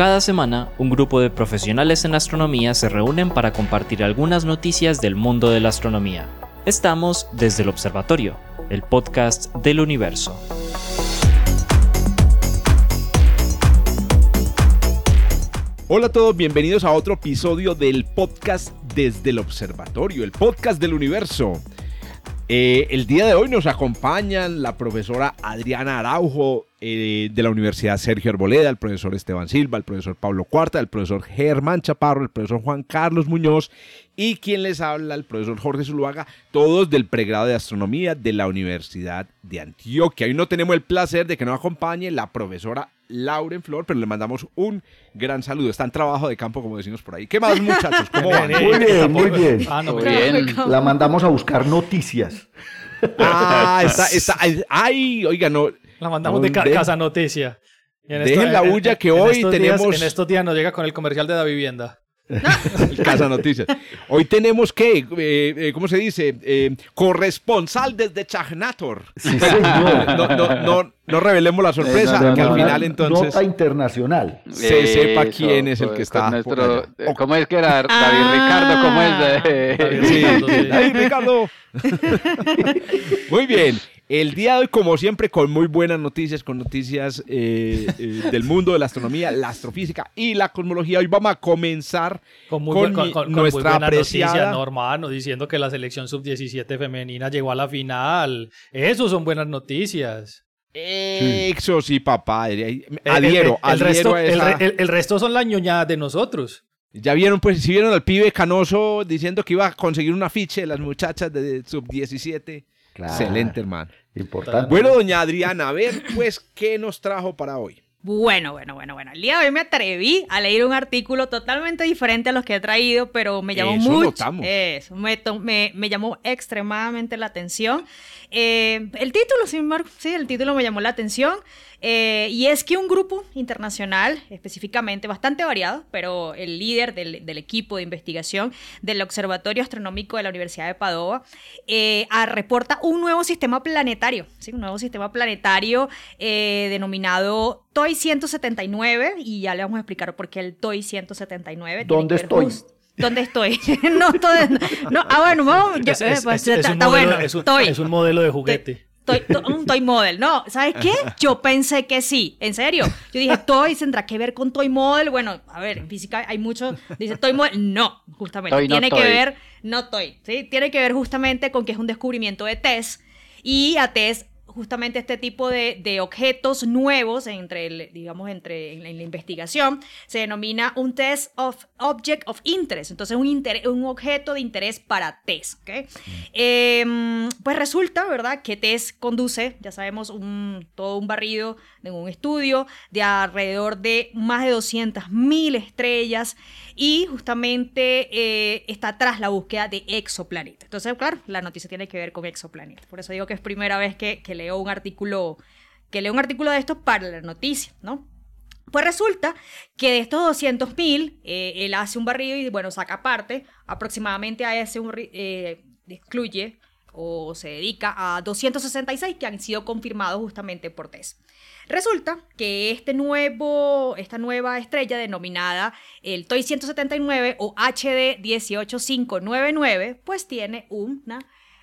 Cada semana, un grupo de profesionales en astronomía se reúnen para compartir algunas noticias del mundo de la astronomía. Estamos desde el Observatorio, el podcast del universo. Hola a todos, bienvenidos a otro episodio del podcast desde el Observatorio, el podcast del universo. Eh, el día de hoy nos acompañan la profesora Adriana Araujo eh, de la Universidad Sergio Arboleda, el profesor Esteban Silva, el profesor Pablo Cuarta, el profesor Germán Chaparro, el profesor Juan Carlos Muñoz y quien les habla, el profesor Jorge Zuluaga, todos del pregrado de astronomía de la Universidad de Antioquia. Hoy no tenemos el placer de que nos acompañe la profesora Lauren Flor, pero le mandamos un gran saludo. Está en trabajo de campo, como decimos por ahí. ¿Qué más, muchachos? ¿Cómo van? Muy bien, muy bien. Ah, no, bien. La mandamos a buscar noticias. Ah, está, está. Ay, oiga, no. La mandamos de ca de- Casa Noticia. Y en Dejen la bulla que hoy estos tenemos- días- en estos días nos llega con el comercial de la vivienda. Casa Noticias. Hoy tenemos que, eh, eh, ¿cómo se dice? Eh, corresponsal desde Chagnator. Sí, señor. No, no, no, no revelemos la sorpresa, No, que al final entonces Nota internacional. se sepa quién es el con- que está. nuestro- ¿Cómo es que era David Ricardo? ¿Cómo es? de- David Sí, Ricardo, sí. David Ricardo. Muy bien. El día de hoy, como siempre, con muy buenas noticias, con noticias eh, eh, del mundo de la astronomía, la astrofísica y la cosmología. Hoy vamos a comenzar Con muy, con, con- nuestra muy buena noticia, apreciada. ¿no, hermano? Diciendo que la selección sub-17 femenina llegó a la final. Eso son buenas noticias. Eso sí, papá. Adhiero, El- el- adhiero el, resto, a esa- el- el resto son las ñoñadas de nosotros. Ya vieron, pues, si vieron al pibe canoso diciendo que iba a conseguir un afiche de las muchachas de sub-17. Claro. Excelente, hermano. Importante. Bueno, doña Adriana, a ver, pues, ¿qué nos trajo para hoy? Bueno, bueno, bueno, bueno. El día de hoy me atreví a leer un artículo totalmente diferente a los que he traído, pero me llamó Eso mucho. Eso, me, me, me llamó extremadamente la atención. Eh, el título, sin embargo, sí, el título me llamó la atención. Eh, y es que un grupo internacional, específicamente bastante variado, pero el líder del, del equipo de investigación del Observatorio Astronómico de la Universidad de Padova, eh, reporta un nuevo sistema planetario, ¿sí? un nuevo sistema planetario denominado TOI 179, y ya le vamos a explicar por qué el TOI 179. tiene ¿Dónde que ver estoy? ¿Dónde estoy? no, todo- no, ah, bueno, vamos, yo- Es, es- pues, es- es está, un está modelo, bueno. es un- Toy. es un modelo de juguete. Toy, to- un toy model. No, ¿sabes qué? Yo pensé que sí. En serio. Yo dije, toy tendrá que ver con toy model. Bueno, a ver, en física hay mucho. Dice toy model. No, justamente. Toy, no tiene que toy. ver, no toy. ¿sí? Tiene que ver justamente con que es un descubrimiento de test. Y a test justamente este tipo de, de objetos nuevos entre digamos entre en la, investigación se denomina un test of object of interest entonces un, inter- un objeto de interés para test ¿ok? Em, pues resulta verdad que test conduce ya sabemos un, todo un barrido de un estudio de alrededor de más de 200.000 estrellas y justamente eh, está tras la búsqueda de exoplanetas. Entonces, claro, la noticia tiene que ver con exoplanetas. Por eso digo que es primera vez que, que leo un artículo que leo un artículo de esto para la noticia, ¿no? Pues resulta que de estos 200.000, eh, él hace un barrido y, bueno, saca parte, aproximadamente a ese eh, excluye o se dedica a 266 que han sido confirmados justamente por TESS. Resulta que este nuevo, esta nueva estrella denominada el TOI 179 o HD 18599, pues tiene una,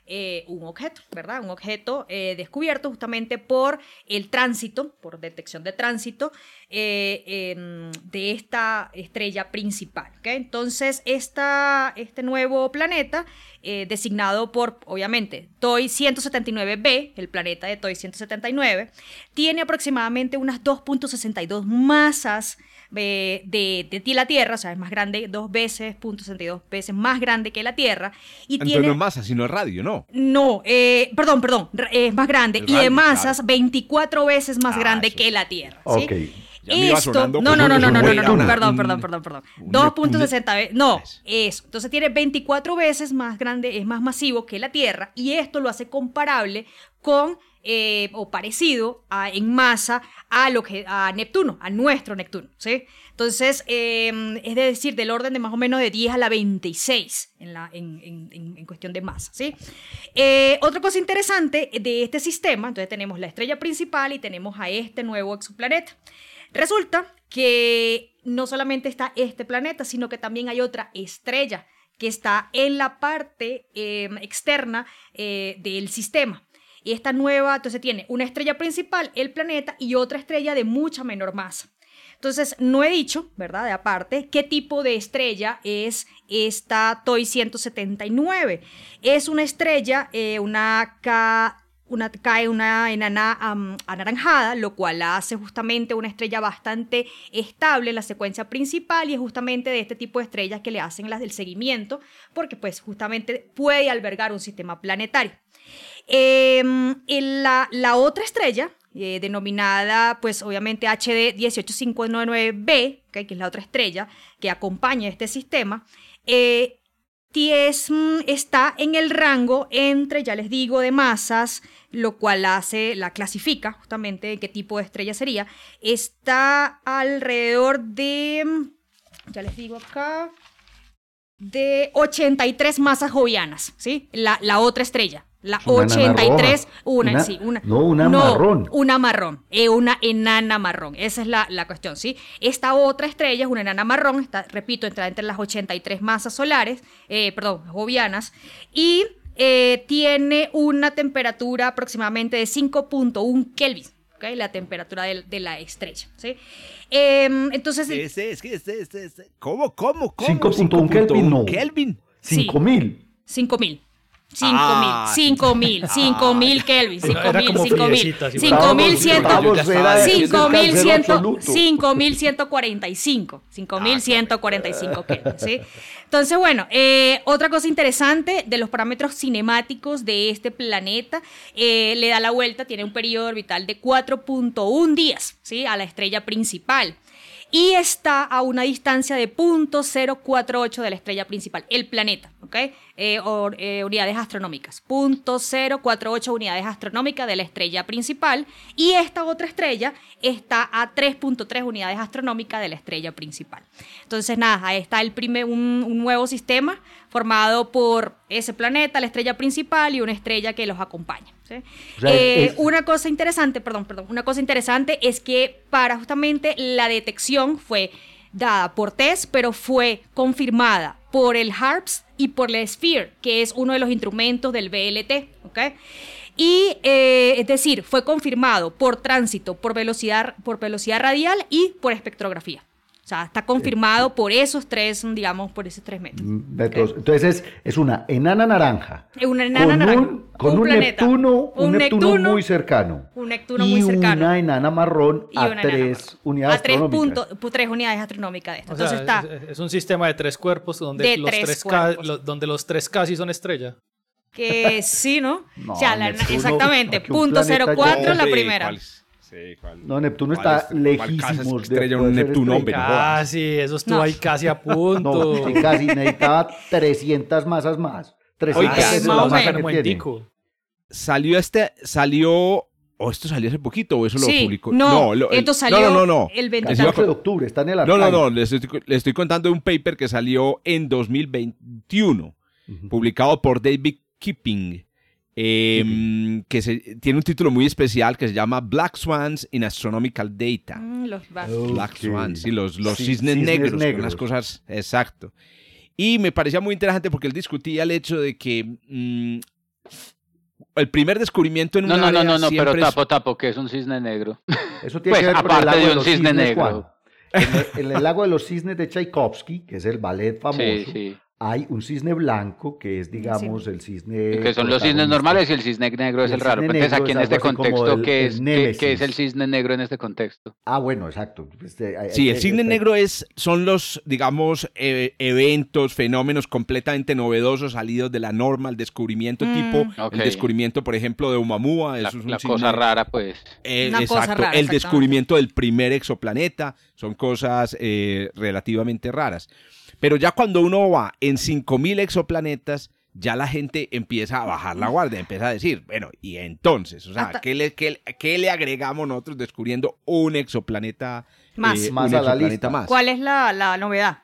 eh, un objeto, ¿verdad? Un objeto eh, descubierto justamente por el tránsito, por detección de tránsito eh, em, de esta estrella principal. Entonces, este nuevo planeta, designado por, obviamente, TOI 179b, el planeta de TOI 179, tiene aproximadamente unas 2.62 masas eh, de, de ti la Tierra, o sea, es más grande, dos veces, punto 62 veces más grande que la Tierra. Y Entonces tiene... no es masa, sino es radio, ¿no? No, eh, perdón, r- es más grande. Y de masas, claro. 24 veces más Ah, grande eso que la Tierra. ¿sí? Esto, sonando no, no, no, no, no, no, no, buena- perdón, perdón, perdón, perdón. un- 2.60 veces, no, Eso. eso. Entonces tiene 24 veces más grande, es más masivo que la Tierra y esto lo hace comparable con, eh, o parecido en masa a, lo que, a Neptuno, a nuestro Neptuno, ¿sí? Entonces, eh, es decir, del orden de más o menos de 10 a la 26 en, cuestión de masa, ¿sí? Eh, otra cosa interesante de este sistema, entonces tenemos la estrella principal y tenemos a este nuevo exoplaneta. Resulta que no solamente está este planeta, sino que también hay otra estrella que está en la parte eh, externa eh, del sistema. Y esta nueva, entonces tiene una estrella principal, el planeta, y otra estrella de mucha menor masa. Entonces, no he dicho, ¿verdad? De aparte, qué tipo de estrella es esta TOI 179. Es una estrella, eh, una K una, cae una enana anaranjada, lo cual hace justamente una estrella bastante estable en la secuencia principal y es justamente de este tipo de estrellas que le hacen las del seguimiento, porque pues justamente puede albergar un sistema planetario. Em, la, otra estrella, eh, denominada pues obviamente HD 18599b, ¿ok? que es la otra estrella que acompaña este sistema, eh, mm, está en el rango entre, ya les digo, de masas, lo cual hace, la clasifica justamente en qué tipo de estrella sería. Está alrededor de, ya les digo acá, de 83 masas jovianas, ¿sí? La, la otra estrella. La Es una enana 83, roja. una, Una- sí, una. no, una marrón. Una marrón, eh, una enana marrón. Esa es la, la cuestión, ¿sí? Esta otra estrella es una enana marrón, está, repito, entra entre las 83 masas solares, eh, perdón, jovianas, y eh, tiene una temperatura aproximadamente de 5.1 Kelvin, ¿ok? La temperatura de, de la estrella, ¿sí? Em, entonces, es este, este. ¿Cómo, cómo, cómo? 5.1 Kelvin, no. Kelvin. Sí. 5000. 5000. Ah, 5000, 5000, 5000 Kelvin, Era 5000, como 5000, friecita, si 5100, Estábamos- estábamos era de- Cinco mil cero ciento- absoluto. 5145. 5145 Kelvin, ¿sí? Entonces, bueno, eh, otra cosa interesante de los parámetros cinemáticos de este planeta, eh, le da la vuelta, tiene un periodo orbital de 4.1 días, ¿sí? A la estrella principal. Y está a una distancia de 0.048 de la estrella principal, el planeta, ¿ok? Eh, or- eh, unidades astronómicas. 0.048 unidades astronómicas de la estrella principal. Y esta otra estrella está a 3.3 unidades astronómicas de la estrella principal. Entonces, nada, ahí está el primer, un, un nuevo sistema formado por ese planeta, la estrella principal y una estrella que los acompaña. ¿sí? O sea, Eh, es- una cosa interesante, perdón, perdón, una cosa interesante es que para justamente la detección fue dada por TESS, pero fue confirmada por el HARPS y por la SPHERE, que es uno de los instrumentos del BLT. Y eh, es decir, fue confirmado por tránsito, por velocidad, por velocidad radial y por espectrografía. O sea, está confirmado por esos tres, digamos, por esos tres métodos. metros. Entonces es, es una enana naranja. Es una enana con naranja, Un, con un un, Neptuno, un, un Neptuno, Neptuno, muy cercano. un Neptuno y muy cercano. una enana marrón y a tres enana. unidades a tres astronómicas. puntos, pu- tres unidades astronómicas de esto. O sea, Entonces está es, es un sistema de tres cuerpos donde, De los, tres tres ca- cuerpos. lo- donde los tres casi son estrella. que sí, ¿no? No, o sea, la- Neptuno, exactamente, punto planeta 04 la primera. ¿cuál es? Sí, ¿cuál? No, Neptuno ¿Cuál está es- es lejísimos de estrella, un Neptuno, hombre, no. Casi, eso estuvo No. ahí casi a punto. No, sí, casi necesitaba 300 masas más. 300 Oiga, veces más o. Salió este, salió, o esto salió hace poquito, o eso lo publicó. no, lo- el- esto salió no, no, no, no. el Les 22 iba a 14 de octubre, está en el No, no, archive. no, les estoy, contando de un paper que salió en 2021, Ujú. publicado por David Kipping, eh, que se- tiene un título muy especial que se llama Black Swans in Astronomical Data. Mm, los Oh. Black. Swans, sí, los, los Sí, cisnes, cisnes negros, negros. las cosas, exacto. Y me parecía muy interesante porque él discutía el hecho de que mm, el primer descubrimiento en un No, no, no, área no, no, pero es- tapo, tapo, que es un cisne negro. Eso tiene Pues, que ver con el aparte lago de de un los cisne cisnes, negro. En el, en el lago de los cisnes de Tchaikovsky, que es el ballet famoso, Sí, sí. Hay un cisne blanco que es, digamos, el cisne. Que son los cisnes normales y el cisne negro es El el raro. cisne Entonces, negro aquí es en este contexto, el- ¿qué, el es, qué- némesis. qué es el cisne negro en este contexto? Ah, bueno, exacto. Este, hay- Sí, hay- el cisne hay- negro es, son los, digamos, eh, eventos, fenómenos completamente novedosos salidos de la norma, el descubrimiento Mm. tipo, el descubrimiento, por ejemplo, de Oumuamua, La, es un la cisne- cosa rara, pues. Eh, Una cosa exacto, rara, el descubrimiento del primer exoplaneta, son cosas eh, relativamente raras. Pero ya cuando uno va en 5000 exoplanetas, ya la gente empieza a bajar la guardia, empieza a decir, bueno, y entonces, o sea, Hasta- ¿qué, le, qué- qué le agregamos nosotros descubriendo un exoplaneta Más. eh, Más un a la lista. más? ¿Cuál es la, la novedad?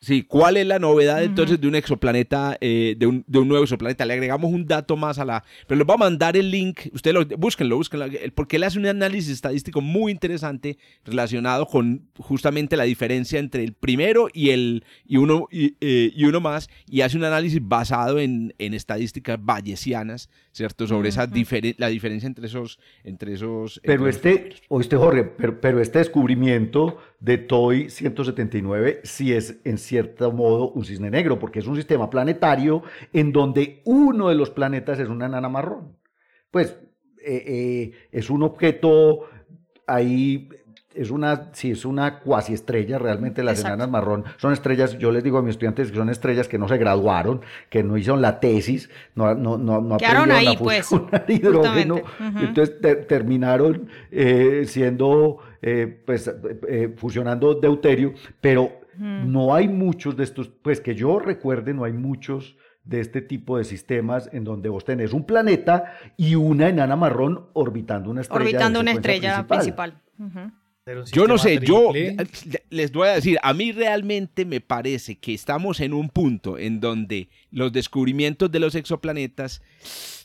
Sí, ¿cuál es la novedad entonces de un exoplaneta, eh, de, un, de un nuevo exoplaneta? Le agregamos un dato más a la... Pero les va a mandar el link, ustedes lo, búsquenlo, búsquenlo, porque él hace un análisis estadístico muy interesante relacionado con justamente la diferencia entre el primero y, el, y, uno, y, eh, y uno más, y hace un análisis basado en, en estadísticas bayesianas, ¿cierto? Sobre esa difere- la diferencia entre esos... Entre esos Pero entre este, oíste Jorge, pero, pero este descubrimiento de TOI 179 sí es en cierto modo un cisne negro, porque es un sistema planetario en donde uno de los planetas es una enana marrón. Pues eh, eh, es un objeto ahí, es una, sí, es una cuasi estrella, realmente las Exacto. enanas marrón son estrellas, yo les digo a mis estudiantes que son estrellas que no se graduaron, que no hicieron la tesis, no, no, no, no aprendieron ahí, a pues, hidrógeno, entonces te- terminaron eh, siendo, eh, pues, eh, fusionando deuterio, pero no hay muchos de estos, pues que yo recuerde, no hay muchos de este tipo de sistemas en donde vos tenés un planeta y una enana marrón orbitando una estrella. Orbitando una estrella principal. Un Yo no sé, yo les voy a decir, a mí realmente me parece que estamos en un punto en donde los descubrimientos de los exoplanetas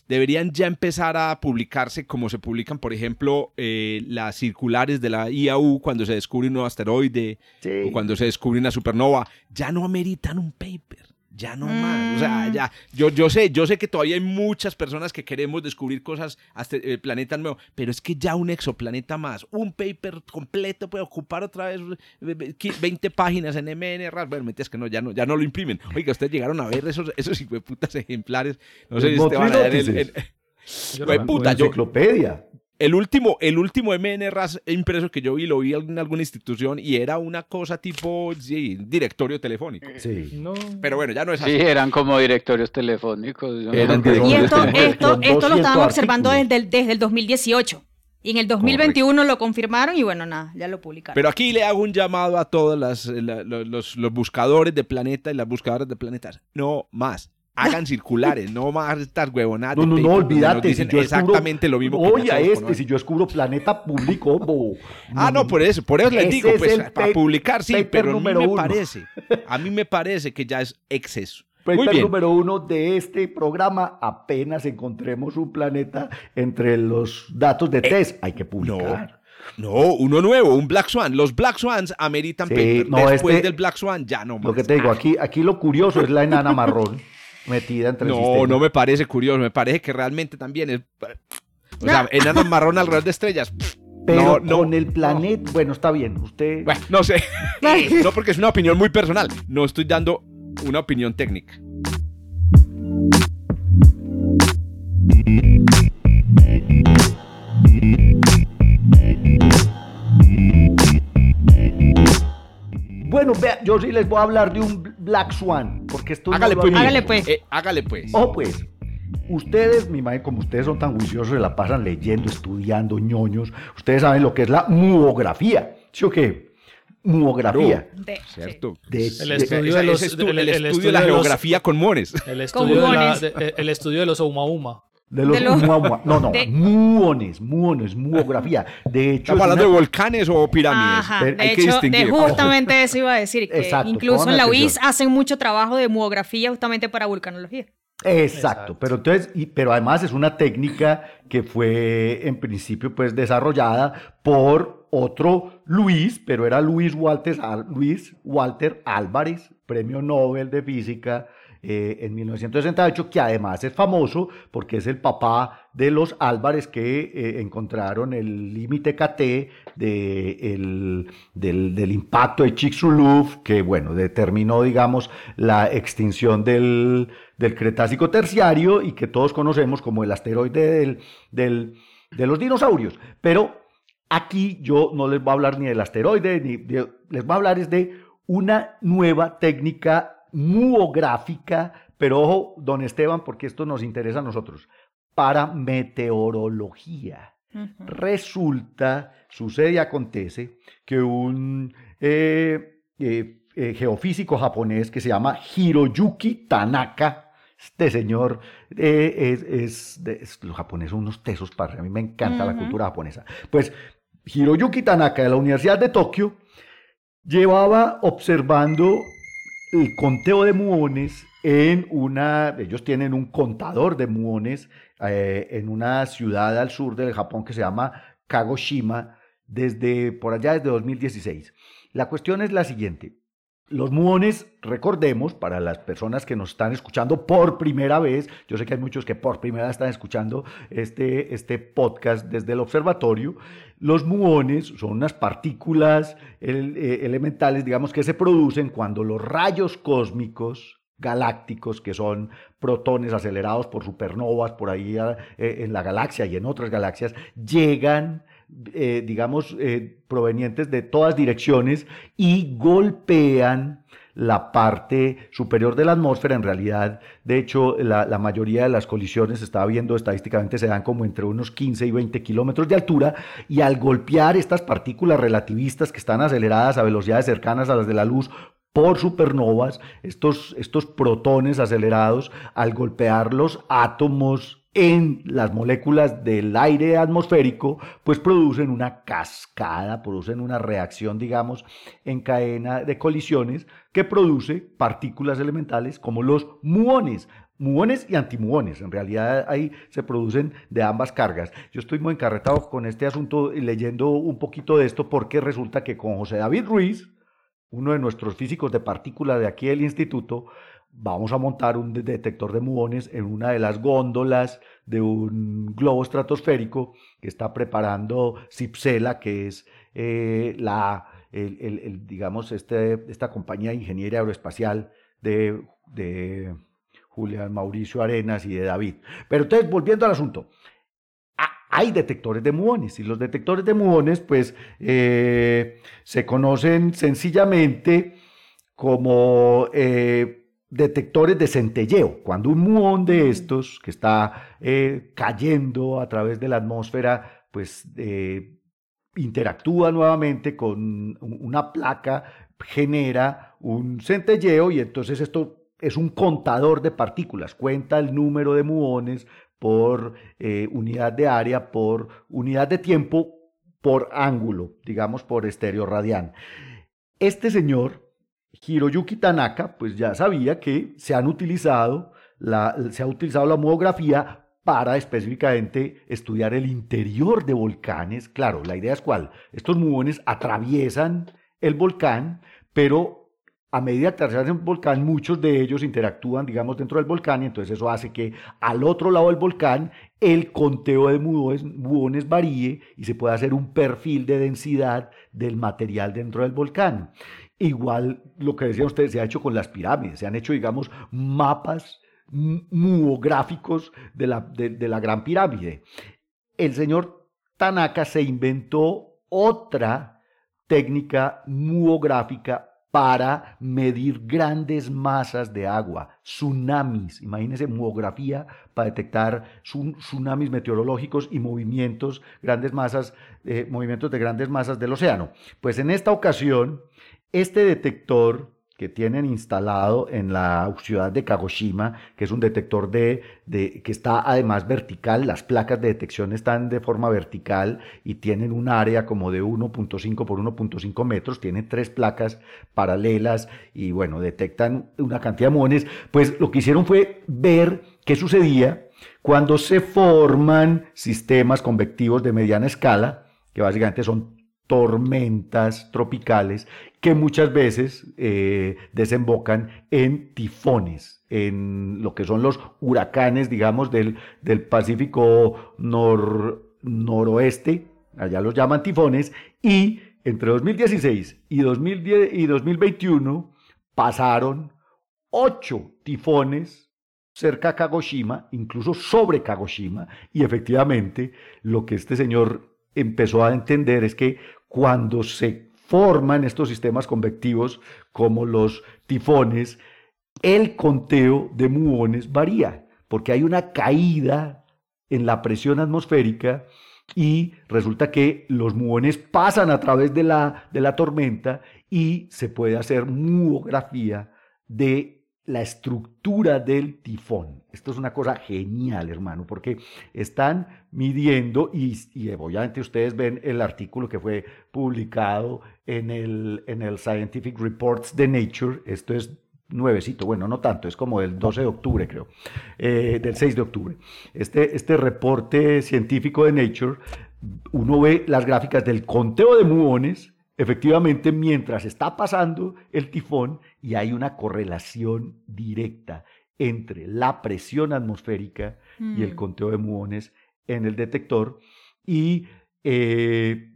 deberían ya empezar a publicarse como se publican, por ejemplo, eh, las circulares de la IAU cuando se descubre un nuevo asteroide Sí. o cuando se descubre una supernova, ya no ameritan un paper. Ya no más, o sea, Mm. ya, yo, yo sé, yo sé que todavía hay muchas personas que queremos descubrir cosas, hasta eh, planetas nuevos, pero es que ya un exoplaneta más, un paper completo puede ocupar otra vez eh, eh, qui- 20 páginas en MNR, bueno, mentiras que no, ya no, ya no lo imprimen. Oiga, ustedes llegaron a ver esos, esos hijueputas ejemplares, no sé El si Esteban, allá en el- Motriz en- Yo puta, yo- enciclopedia. El último, el último MNRAS impreso que yo vi, lo vi en alguna institución y era una cosa tipo, sí, directorio telefónico. Sí. No. Pero bueno, ya no es así. Sí, eran como directorios telefónicos. Eran. Y esto, esto, esto lo 200 estaban observando desde el, desde el 2018. Y en el 2021 lo confirmaron y bueno, nada, ya lo publicaron. Pero aquí le hago un llamado a todos lo- los, los buscadores de planeta y las buscadoras de planetas. No más. Hagan circulares, no más estas huevonadas. No, no, no, olvídate. dicen si yo descubro- exactamente lo mismo que Oye, a este, si yo descubro planeta público, bobo. Ah, no, por eso, por eso les digo, es pues, para pa- publicar sí, pero a mí me uno. parece, a mí me parece que ya es exceso. Paper Muy bien. número uno de este programa, apenas encontremos un planeta entre los datos Eh, de test, hay que publicar. No, uno nuevo, un Black Swan. Los Black Swans ameritan Sí, paper. no, Después este- del Black Swan ya no más. Lo que te digo, aquí, aquí lo curioso es la enana marrón metida entre el No, sistema. no me parece curioso, me parece que realmente también es... O sea, enano marrón alrededor de estrellas. Pero no, no, con el planeta, bueno, está bien, usted... Bueno, no sé. no porque es una opinión muy personal. No estoy dando una opinión técnica. Bueno, vea, yo sí les voy a hablar de un Black Swan, porque esto Hágale pues. Hágale, pues. Eh, hágale pues. Oh, pues, ustedes, mi madre, como ustedes son tan juiciosos, se la pasan leyendo, estudiando, ñoños, ustedes saben lo que es la muografía, ¿sí o qué? Muografía. De- Cierto. De- El estudio de los- ese estu- el- el, el estudio estudio de la los- geografía con mones. El estudio, de la- muones. de- el estudio de los Ouma Uma. De los de los- mua- mua- no, no, de- muones, muones, muografía. De hecho, ¿Estamos es hablando de volcanes o pirámides? Ajá, de hay que hecho, de distinguir. justamente eso iba a decir, que Exacto, incluso en la. UIS hacen mucho trabajo de muografía justamente para vulcanología. Exacto, Exacto. pero entonces, y- pero además es una técnica que fue en principio pues desarrollada por otro Luis, pero era Luis Walter, Al- Luis Walter Álvarez, premio Nobel de Física eh, en 1968, que además es famoso porque es el papá de los Álvarez que eh, encontraron el límite KT de el- del, impacto de Chicxulub, que bueno, determinó, digamos, la extinción del, del Cretácico terciario y que todos conocemos como el asteroide del, del- de los dinosaurios. Pero aquí yo no les voy a hablar ni del asteroide, ni les voy a hablar es de una nueva técnica muográfica, pero ojo, don Esteban, porque esto nos interesa a nosotros, para meteorología. Resulta, sucede y acontece que un eh, eh, eh, geofísico japonés que se llama Hiroyuki Tanaka, este señor es, es de- es- los japoneses son unos tesos para a mí me encanta la cultura japonesa. Pues Hiroyuki Tanaka de la Universidad de Tokio llevaba observando el conteo de muones en una, ellos tienen un contador de muones eh, en una ciudad al sur del Japón que se llama Kagoshima desde por allá desde 2016. La cuestión es la siguiente. Los muones, recordemos, para las personas que nos están escuchando por primera vez, yo sé que hay muchos que por primera vez están escuchando este, este podcast desde el observatorio, los muones son unas partículas eh, elementales, digamos, que se producen cuando los rayos cósmicos galácticos, que son protones acelerados por supernovas por ahí eh, en la galaxia y en otras galaxias, llegan eh, digamos, eh, provenientes de todas direcciones y golpean la parte superior de la atmósfera. En realidad, de hecho, la, mayoría de las colisiones, estaba viendo estadísticamente, se dan como entre unos 15 y 20 kilómetros de altura, y al golpear estas partículas relativistas que están aceleradas a velocidades cercanas a las de la luz, por supernovas, estos, estos protones acelerados, al golpear los átomos en las moléculas del aire atmosférico, pues producen una cascada, producen una reacción, digamos, en cadena de colisiones que produce partículas elementales como los muones. Muones y antimuones, en realidad ahí se producen de ambas cargas. Yo estoy muy encarretado con este asunto y leyendo un poquito de esto porque resulta que con José David Ruiz, uno de nuestros físicos de partículas de aquí del instituto, vamos a montar un detector de muones en una de las góndolas de un globo estratosférico que está preparando Cipsela, que es eh, la, digamos, este, esta compañía de ingeniería aeroespacial de, de Julián Mauricio Arenas y de David. Pero entonces, volviendo al asunto, hay detectores de muones y los detectores de muones pues eh, se conocen sencillamente como eh, detectores de centelleo. Cuando un muón de estos que está eh, cayendo a través de la atmósfera, pues eh, interactúa nuevamente con una placa, genera un centelleo y entonces esto es un contador de partículas, cuenta el número de muones por eh, unidad de área, por unidad de tiempo, por ángulo, digamos por estéreo radián. Este señor Hiroyuki Tanaka, pues ya sabía que se han utilizado la, se ha utilizado la muografía para específicamente estudiar el interior de volcanes. Claro, la idea es cuál. Estos muones atraviesan el volcán, pero a medida que atraviesan el volcán, muchos de ellos interactúan, digamos, dentro del volcán, y entonces eso hace que al otro lado del volcán el conteo de muones varíe y se pueda hacer un perfil de densidad del material dentro del volcán. Igual lo que decía usted, se ha hecho con las pirámides, se han hecho, digamos, mapas muográficos de la, de, la Gran Pirámide. El señor Tanaka se inventó otra técnica muográfica para medir grandes masas de agua, tsunamis. Imagínense muografía para detectar tsunamis meteorológicos y movimientos, grandes masas, eh, movimientos de grandes masas del océano. Pues en esta ocasión este detector que tienen instalado en la ciudad de Kagoshima, que es un detector de, que está además vertical, las placas de detección están de forma vertical y tienen un área como de 1.5 por 1.5 metros, tienen tres placas paralelas y bueno, detectan una cantidad de muones, pues lo que hicieron fue ver qué sucedía cuando se forman sistemas convectivos de mediana escala, que básicamente son tormentas tropicales que muchas veces eh, desembocan en tifones, en lo que son los huracanes, digamos, del, del Pacífico noroeste, allá los llaman tifones, y entre 2016 y, 2010, y 2021 pasaron ocho tifones cerca a Kagoshima, incluso sobre Kagoshima, y efectivamente lo que este señor empezó a entender es que cuando se forman estos sistemas convectivos como los tifones, el conteo de muones varía, porque hay una caída en la presión atmosférica y resulta que los muones pasan a través de la, de la tormenta y se puede hacer muografía de la estructura del tifón. Esto es una cosa genial, hermano, porque están midiendo y, obviamente ustedes ven el artículo que fue publicado en el, en el Scientific Reports de Nature. Esto es nuevecito, bueno, no tanto, es como del 12 de octubre, creo, eh, del 6 de octubre. Este, este reporte científico de Nature, uno ve las gráficas del conteo de muones, efectivamente, mientras está pasando el tifón, y hay una correlación directa entre la presión atmosférica y el Mm. conteo de muones en el detector. Y eh,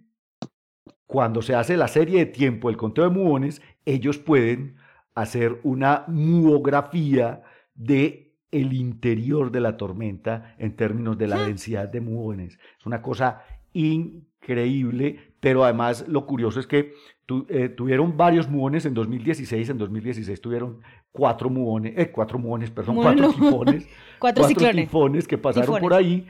cuando se hace la serie de tiempo, el conteo de muones, ellos pueden hacer una muografía de el interior de la tormenta en términos de la densidad de muones. Es una cosa increíble, pero además lo curioso es que tu- eh, tuvieron varios muones en 2016, en 2016 tuvieron cuatro muones, eh, cuatro muones, perdón, Bueno. cuatro tifones, Cuatro ciclones. tifones que pasaron Tifones. por ahí.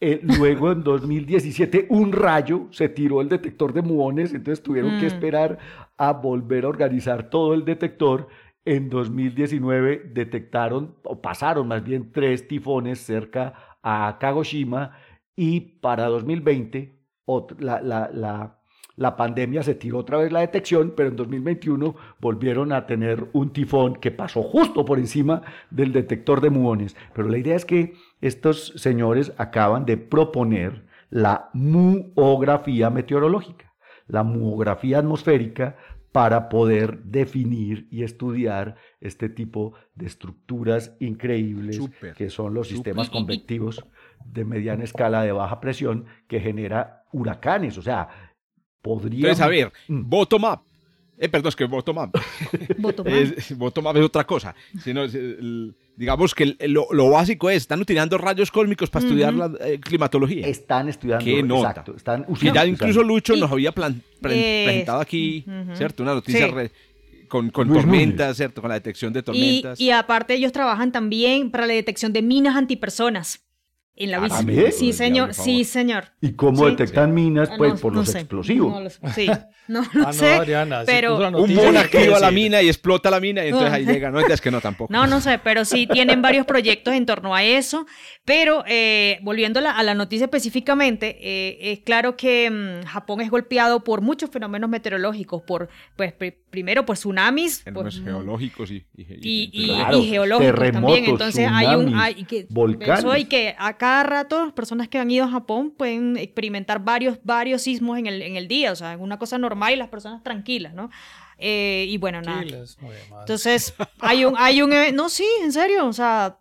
Eh, luego en 2017 un rayo se tiró el detector de muones, entonces tuvieron que Mm. esperar a volver a organizar todo el detector. En 2019 detectaron, o pasaron más bien, tres tifones cerca a Kagoshima y para 2020 ot- la, la- la- la pandemia se tiró otra vez la detección, pero en 2021 volvieron a tener un tifón que pasó justo por encima del detector de muones. Pero la idea es que estos señores acaban de proponer la muografía meteorológica, la muografía atmosférica para poder definir y estudiar este tipo de estructuras increíbles que son los sistemas convectivos de mediana escala de baja presión que genera huracanes. O sea, podría... Entonces, a ver, Mm. bottom up. Eh, perdón, es que bottom up. Bottom up. Es, bottom up es otra cosa. Sino, es, el- digamos que lo, lo básico es, están utilizando rayos cósmicos para estudiar la eh, climatología. Están estudiando. Qué nota. Exacto. Están que usando- ya incluso usando. Lucho Y- nos había plan- pre- presentado aquí. ¿cierto? Una noticia Sí. re- con, tormentas, ¿cierto? Con la detección de Y, tormentas. y aparte ellos trabajan también para la detección de minas antipersonas en la Ah, bici. ¿también? Sí, el señor, sí, señor. ¿Y cómo Sí. detectan minas? Ah, Pues no- por no los sé, explosivos. no lo sé. Sí, no lo Ah, no, sé. Adriana, pero- la un no que activa la mina y explota la mina y entonces ahí No. llega. No, es que no tampoco. No, no sé, pero sí tienen varios proyectos en torno a eso. Pero eh, volviendo a la, a la noticia específicamente, eh, es claro que mm, Japón es golpeado por muchos fenómenos meteorológicos, por, pues, primero por tsunamis, pues, geológicos y, y, y, y- Claro, y geológicos también. terremotos, Entonces hay un tsunamis, hay que, volcanes. eso y que a cada rato las personas que han ido a Japón pueden experimentar varios varios sismos en el, en el día, o sea, es una cosa normal y las personas tranquilas, ¿no? Eh, y bueno, nada. Tranquilas, no, además. Entonces, hay un, hay un, e- no, sí, en serio, o sea,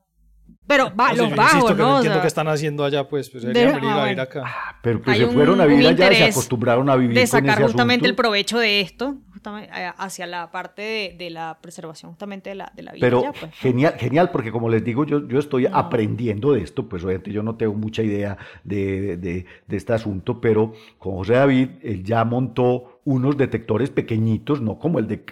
pero va, No, los yo bajos, que ¿no? no O entiendo sea, qué están haciendo allá, pues, pues De- venir ah, a ir acá. Pero pues Hay se un- fueron a vivir allá y se acostumbraron a vivir de con sacar ese justamente el asunto. provecho de esto, justamente, eh, hacia la parte de, de la preservación justamente de la, de la vida. Pero pues, genial, genial, porque como les digo, yo, yo estoy No. aprendiendo de esto, pues obviamente yo no tengo mucha idea de, de- de este asunto, pero con José David, él ya montó unos detectores pequeñitos, no como el de,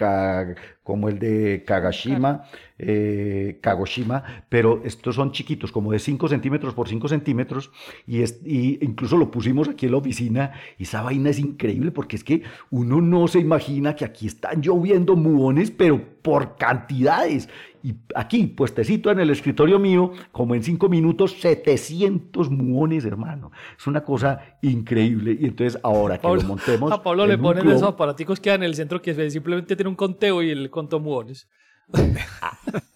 como el de Kagashima, eh, Kagoshima, pero estos son chiquitos, como de 5 centímetros por 5 centímetros, y, es, y incluso lo pusimos aquí en la oficina, y esa vaina es increíble, porque es que uno no se imagina que aquí están lloviendo muones, pero por cantidades. Y aquí, puestecito en el escritorio mío, como en 5 minutos, 700 muones, hermano. Es una cosa increíble. Y entonces ahora que Pablo- lo montemos... a Pablo le ponen esos aparaticos que en el centro que simplemente tiene un conteo y el contó muones.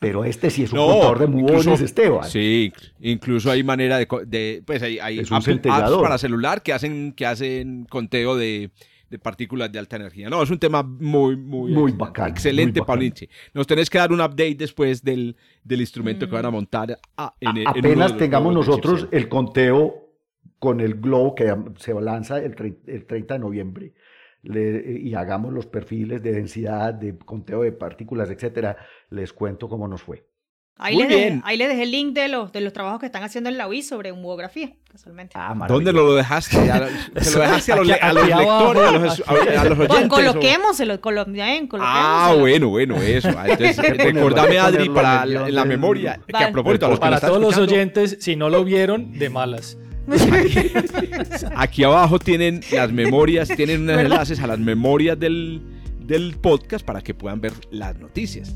Pero este sí es un No, contador de muones, incluso- Esteban. Sí, incluso hay manera de, de- pues hay, hay apps centellador. para celular que hacen que hacen conteo de, de partículas de alta energía. No, es un tema muy muy Muy excelente. bacano, Excelente. Paulinche. Nos tenés que dar un update después del, del instrumento que van a montar a- en, en uno de Apenas los tengamos nosotros el conteo con el globo que se lanza el, el 30 de noviembre le- y hagamos los perfiles de densidad, de conteo de partículas, etcétera, les cuento cómo nos fue. Ahí Muy les, dejé, bien. ahí les dejé el link de los, de los trabajos que están haciendo en la UIS sobre humografía, casualmente. Ah, ¿Dónde lo dejaste? ¿Ya- ¿Se lo dejaste a los, a los lectores, a los, a- a los Pues oyentes? o- coloquémoselo, colo- bien, Ah, bueno, bueno, eso. Ah, Entonces, que recordame, que Adri, para la, la memoria. Que Vale. a propósito, a los que Para todos los oyentes, si no lo vieron, de malas. Aquí abajo tienen las memorias, tienen unos enlaces a las memorias del, del podcast para que puedan ver las noticias.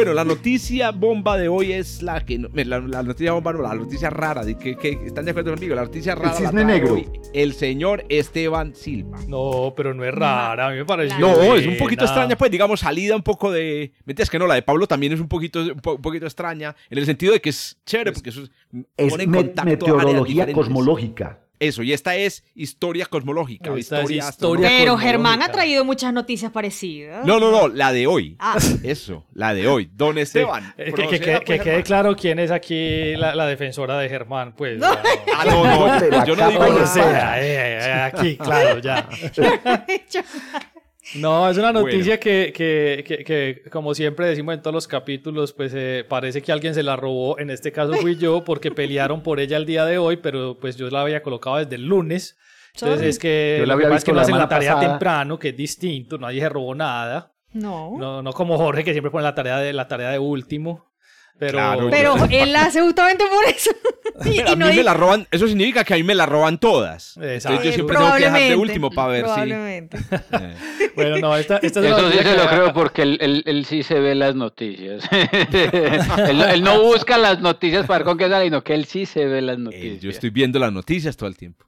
Bueno, la noticia bomba de hoy es la que... no- La, la noticia bomba no, la noticia rara. de que, que- ¿Están de acuerdo conmigo? La noticia rara la cisne negro. hoy el señor Esteban Silva. No, pero no es rara, a mí me pareció. No, es un buena. poquito extraña, pues digamos, salida un poco de... Mentiras que no, la de Pablo también es un poquito, un, po- un poquito extraña, en el sentido de que es chévere, porque eso es, Es pone en me- contacto áreas meteorología diferentes. cosmológica. Eso, y esta es historia cosmológica. historia, historia astronómica. Pero cosmológica. Germán ha traído muchas noticias parecidas. No, no, no, la de hoy. Ah. Eso, la de hoy. Don Esteban. Eh, Que, que- proceda, que- que quede claro quién es aquí la, la defensora de Germán, pues. No. ya, no. Ah, no, no, yo no digo nada. eh, eh, aquí, claro, ya. No, es una noticia que, que, que, que, como siempre decimos en todos los capítulos, pues eh, parece que alguien se la robó. En este caso fui yo, porque pelearon por ella el día de hoy, pero pues yo la había colocado desde el lunes. Entonces Sorry. es que Yo la lo que había pasa es que visto no la hacen la tarea pasada. temprano, que es distinto, nadie se robó nada. No. No, no como Jorge, que siempre pone la tarea de, la tarea de último. Pero, Claro, Pero él la hace justamente por eso. Y, Pero y a no mí me la roban, eso significa que a mí me la roban todas. Exacto. Entonces yo Eh, siempre tengo que dejar de probablemente, último para ver si... Probablemente. Eh. bueno, no, esta, esta es una Eso sí noticia se lo creo porque él, él- él sí se ve las noticias. él, no- él no busca las noticias para ver con qué sale, sino que él sí se ve las Eh, noticias. yo estoy viendo las noticias todo el tiempo.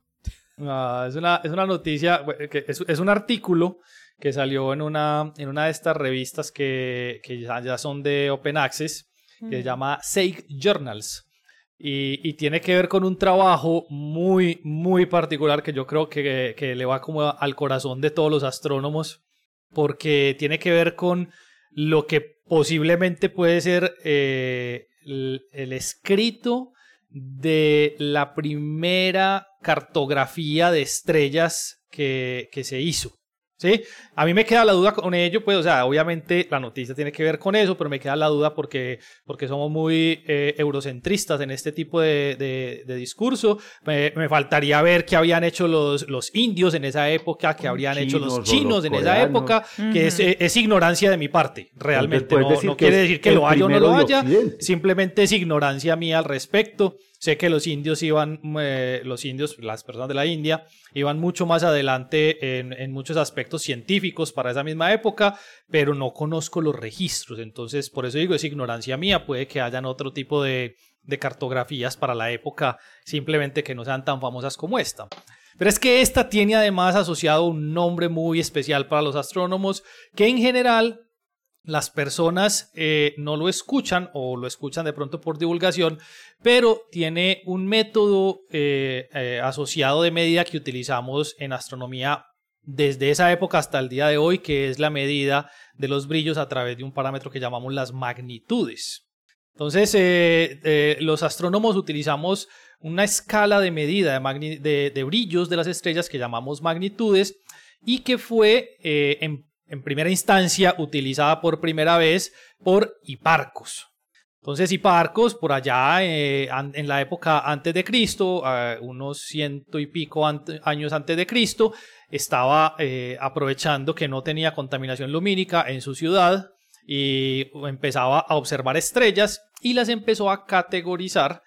Ah, es, una, es una noticia, que es, es un artículo que salió en una, en una de estas revistas que, que ya, ya son de Open Access, que se llama Sake Journals. Y, y tiene que ver con un trabajo muy, muy particular que yo creo que, que le va como al corazón de todos los astrónomos, porque tiene que ver con lo que posiblemente puede ser eh, el, el escrito de la primera cartografía de estrellas que, que se hizo. ¿Sí? A mí me queda la duda con ello, pues, o sea, obviamente la noticia tiene que ver con eso, pero me queda la duda porque, porque somos muy eh, eurocentristas en este tipo de, de- de discurso. Me, me faltaría ver qué habían hecho los, los indios en esa época, qué habrían hecho chinos los chinos los en esa época, que es, es ignorancia de mi parte, realmente. No, decir no quiere decir que lo haya o no lo haya, simplemente es ignorancia mía al respecto. Sé que los indios iban, eh, los indios, las personas de la India, iban mucho más adelante en, en muchos aspectos científicos para esa misma época, pero no conozco los registros. Entonces, por eso digo, es ignorancia mía. Puede que hayan otro tipo de, de cartografías para la época, simplemente que no sean tan famosas como esta. Pero es que esta tiene además asociado un nombre muy especial para los astrónomos, que en general las personas eh, no lo escuchan o lo escuchan de pronto por divulgación, pero tiene un método eh, eh, asociado de medida que utilizamos en astronomía desde esa época hasta el día de hoy, que es la medida de los brillos a través de un parámetro que llamamos las magnitudes. Entonces, los astrónomos utilizamos una escala de medida de, brillos de las estrellas que llamamos magnitudes y que fue en, en primera instancia utilizada por primera vez por Hiparcos. Entonces Hiparcos, por allá eh, en la época antes de Cristo, eh, unos ciento y pico años antes de Cristo, estaba eh, aprovechando que no tenía contaminación lumínica en su ciudad y empezaba a observar estrellas y las empezó a categorizar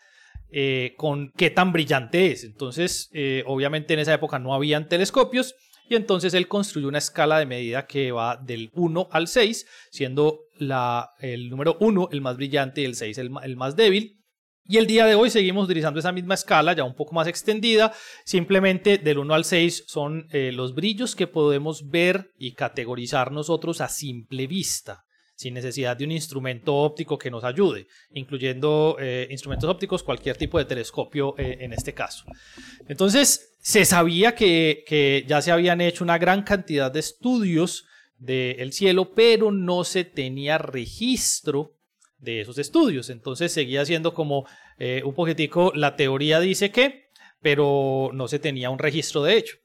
con qué tan brillante es. Entonces, obviamente en esa época no habían telescopios y entonces él construyó una escala de medida que va del 1 al 6, siendo la, el número 1 el más brillante y el 6 el, ma- el más débil. Y el día de hoy seguimos utilizando esa misma escala, ya un poco más extendida. Simplemente del 1 al 6 son eh, los brillos que podemos ver y categorizar nosotros a simple vista, sin necesidad de un instrumento óptico que nos ayude, incluyendo eh, instrumentos ópticos, cualquier tipo de telescopio eh, en este caso. Entonces, se sabía que, que ya se habían hecho una gran cantidad de estudios del cielo, pero no se tenía registro de esos estudios. Entonces seguía siendo como eh, un poquitico, la teoría dice que, pero no se tenía un registro de hecho.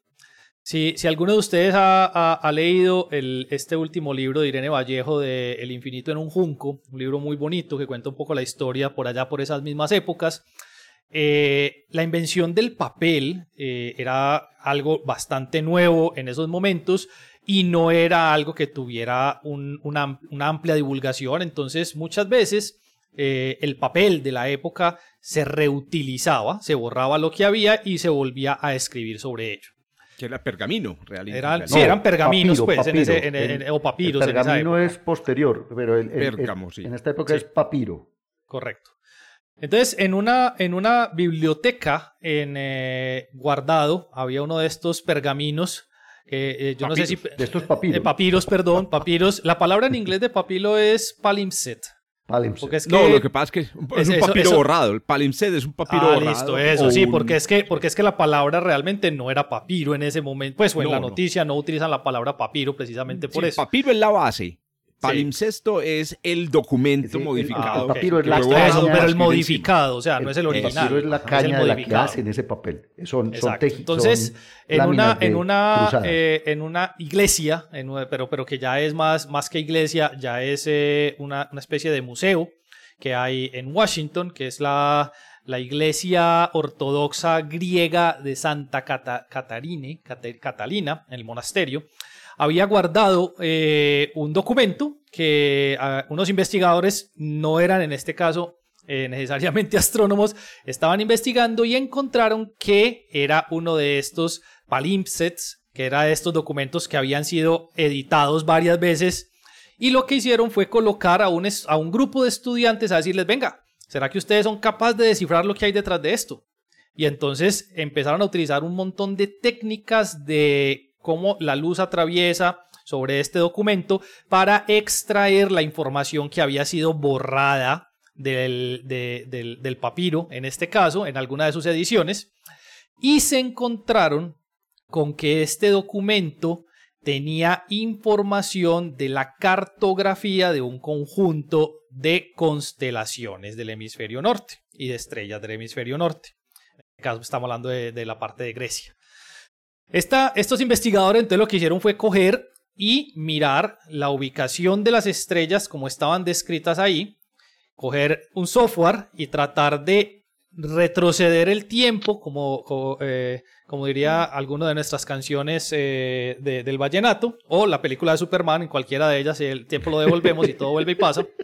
Si, si alguno de ustedes ha, ha- ha leído el, este último libro de Irene Vallejo de El infinito en un junco, un libro muy bonito que cuenta un poco la historia por allá por esas mismas épocas, eh, la invención del papel eh, era algo bastante nuevo en esos momentos y no era algo que tuviera un- una, una amplia divulgación. Entonces, muchas veces eh, el papel de la época se reutilizaba, se borraba lo que había y se volvía a escribir sobre ello. Que era pergamino, realmente. Eran, sí, eran pergaminos, papiro, pues, en papiro. ese, en- en- El- o papiros el en esa pergamino época. es posterior, pero el, el- el- Pérgamo, sí. en esta época Sí. es papiro. Correcto. Entonces, en una, en una biblioteca en eh, guardado había uno de estos pergaminos. eh, eh, yo no sé si. De estos papiros. eh, papiros, perdón, papiros. La palabra en inglés de papiro es palimpsest. Palimpsest. Porque es que. No, lo que pasa es que es un es- un papiro eso- borrado. El palimpsest es un papiro Ah, borrado. listo, eso sí, un- porque es, que, porque es que la palabra realmente no era papiro en ese momento. Pues, o en No, la no. noticia no utilizan la palabra papiro precisamente por Sí, eso. Papiro es la base. Palimpsesto es el documento Sí, el- modificado. el papiro es la caña. Pero el modificado, o sea, no es el El original. papiro es la es el caña de la que hacen ese papel. Son, son Entonces, son en una, en una, eh, en una iglesia, en una- pero, pero que ya es más, más que iglesia, ya es eh, una, una especie de museo que hay en Washington, que es la, la iglesia ortodoxa griega de Santa Cata- Catarine, Cata- Catalina, en el monasterio, había guardado eh, un documento que ah, unos investigadores no eran en este caso eh, necesariamente astrónomos, estaban investigando y encontraron que era uno de estos palimpsests, que era de estos documentos que habían sido editados varias veces y lo que hicieron fue colocar a un, a un grupo de estudiantes a decirles, venga, ¿será que ustedes son capaces de descifrar lo que hay detrás de esto? Y entonces empezaron a utilizar un montón de técnicas de cómo la luz atraviesa sobre este documento para extraer la información que había sido borrada del, de- del- papiro, en este caso, en alguna de sus ediciones, y se encontraron con que este documento tenía información de la cartografía de un conjunto de constelaciones del hemisferio norte y de estrellas del hemisferio norte. En este caso estamos hablando de la parte de Grecia. Esta- estos investigadores entonces lo que hicieron fue coger y mirar la ubicación de las estrellas como estaban descritas ahí, coger un software y tratar de retroceder el tiempo, como, como, eh, como diría alguna de nuestras canciones eh, de- del vallenato, o la película de Superman, en cualquiera de ellas, el tiempo lo devolvemos y todo vuelve y pasa.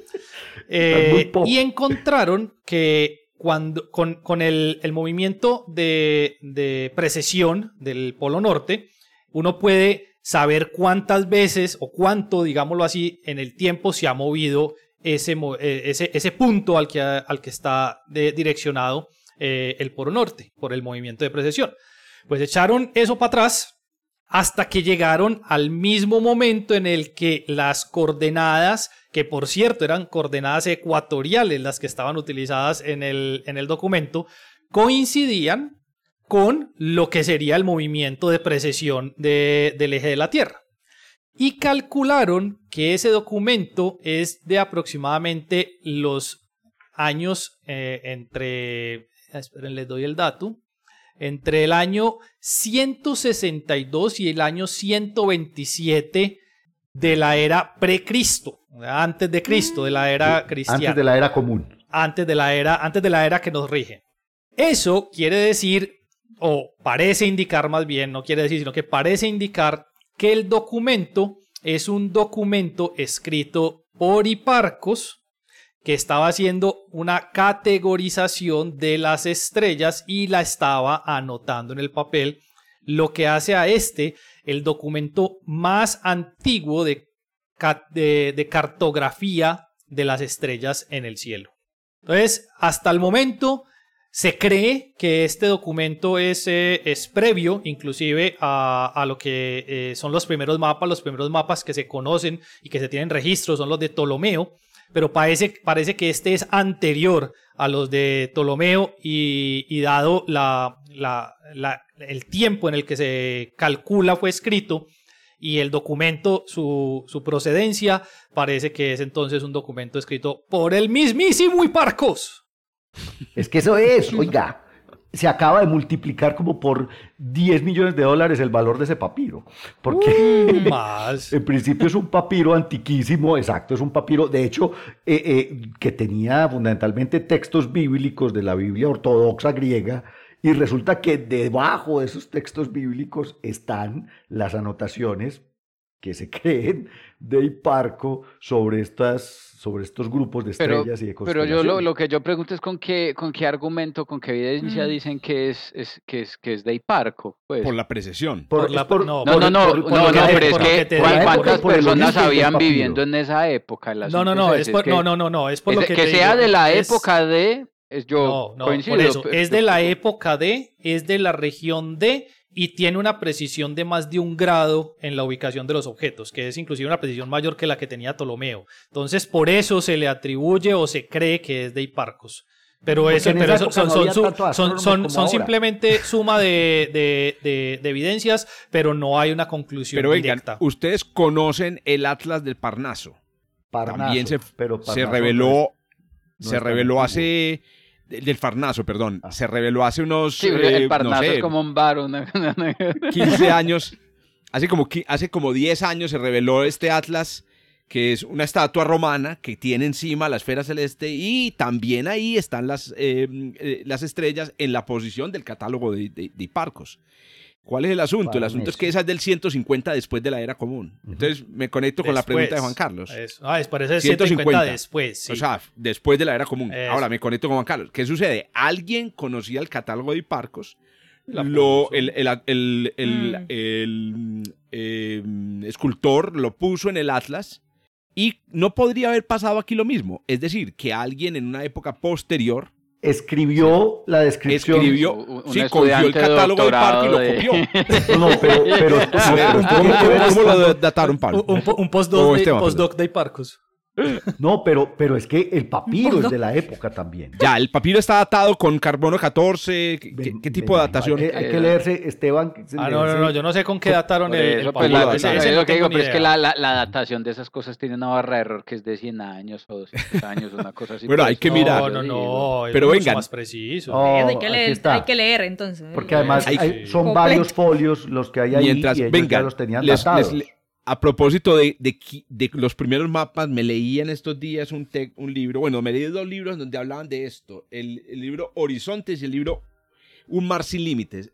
Eh, y encontraron que cuando, con, el, movimiento de, precesión del Polo Norte, uno puede saber cuántas veces o cuánto, digámoslo así, en el tiempo se ha movido ese, eh, punto al que, está direccionado eh, el Polo Norte por el movimiento de precesión. Pues echaron eso para atrás hasta que llegaron al mismo momento en el que las coordenadas, que por cierto eran coordenadas ecuatoriales las que estaban utilizadas en el, en el documento, coincidían con lo que sería el movimiento de precesión de- del eje de la Tierra. Y calcularon que ese documento es de aproximadamente los años eh, entre, esperen, les doy el dato, entre el año 162 y el año 127 de la era precristo, antes de Cristo, de la era cristiana Antes de la era común. antes de la era, antes de la era que nos rige. Eso quiere decir, o parece indicar más bien, no quiere decir, sino que parece indicar que el documento es un documento escrito por Hiparcos que estaba haciendo una categorización de las estrellas y la estaba anotando en el papel, lo que hace a este el documento más antiguo de, de cartografía de las estrellas en el cielo. Entonces, hasta el momento se cree que este documento es, eh, es previo inclusive a, a lo que eh, son los primeros mapas, los primeros mapas que se conocen y que se tienen registros son los de Ptolomeo, pero parece, parece que este es anterior a los de Ptolomeo y, dado la- el tiempo en el que se calcula fue escrito y el documento, su, su procedencia, parece que es entonces un documento escrito por el mismísimo Hiparcos. Es que eso es, oiga, se acaba de multiplicar como por 10 millones de dólares el valor de ese papiro. Porque Más. en principio es un papiro antiquísimo, exacto, es un papiro, de hecho, eh, eh, que tenía fundamentalmente textos bíblicos de la Biblia ortodoxa griega. Y resulta que debajo de esos textos bíblicos están las anotaciones que se creen de Hiparco sobre, estas, sobre estos grupos de Pero, estrellas y de pero yo lo, constelaciones. lo que yo pregunto es con qué, con qué argumento, con qué evidencia Mm. dicen que es, es, que es, que es de Hiparco. Pues. Por la precesión. Por es la- por- no, No, por- no, no, por- no, por no, lo que- pero es que que te ¿cuán- digo, ¿cuántas personas habían viviendo en esa época? No, no, no, ese, es por, que- no, no, no, no, es por es lo que, que te sea digo, de la es- época de, es yo No, no, coincido. por eso, pero- es de la época de, es de la región de y tiene una precisión de más de un grado en la ubicación de los objetos, que es inclusive una precisión mayor que la que tenía Ptolomeo. Entonces, por eso se le atribuye o se cree que es de Hiparcos. Pero eso, pero eso son, no son, son, simplemente suma de, de- de- de evidencias, pero no hay una conclusión Pero vengan, directa. ustedes conocen el Atlas del Parnaso. Parnaso, También se, pero se reveló, no se reveló antiguo. Del del Farnaso, perdón, Ah. se reveló hace unos Sí, eh, el no sé, es como un bar. Una, 15 años, hace como, hace como 10 años se reveló este Atlas, que es una estatua romana que tiene encima la esfera celeste y también ahí están las, eh, eh, las estrellas en la posición del catálogo de, de- de Hiparcos. ¿Cuál es el asunto? El asunto es que esa es del 150 después de la era común. Entonces me conecto con la pregunta de Juan Carlos. Eso. Ah, es por eso es 150. 150 después. sí. O sea, después de la era común. Eso. Ahora me conecto con Juan Carlos. ¿Qué sucede? Alguien conocía el catálogo de Hiparcos, lo, el, el- Mm. el, eh, escultor lo puso en el Atlas y no podría haber pasado aquí lo mismo. Es decir, que alguien en una época posterior Escribió la descripción. escribió, Un- sí, cogió el catálogo de Hiparco y lo doctorado de- copió. No, pero, pero, ver, pero ¿cómo, cómo- lo dataron, Pablo? Un, un, postdoc de, postdoc de Hiparcos. No, pero, pero es que el papiro es de la época también. Ya, el papiro está datado con carbono 14. ¿Qué, Ven- qué tipo de ven, datación? Hay que, hay que leerse, Esteban. Ah, no, no, no, yo no sé con qué dataron el, eso, el pues, papiro, la- ese- es ese lo no que digo, pero es que la, la, la datación de esas cosas tiene una barra de error que es de 100 años o 200 años, una cosa así. Bueno, por hay que mirar. No, no, no. es Pero vengan. más preciso. Oh, hay, que leer, está. hay que leer entonces. Porque además Hay- hay- son varios folios los que hay ahí Mientras, y ellos vengan, ya los tenían les- datados. les- a propósito de, de qui- de los primeros mapas, me leí en estos días un, te- un libro, bueno, me leí dos libros donde hablaban de esto, el, el libro Horizontes y el libro Un mar sin límites,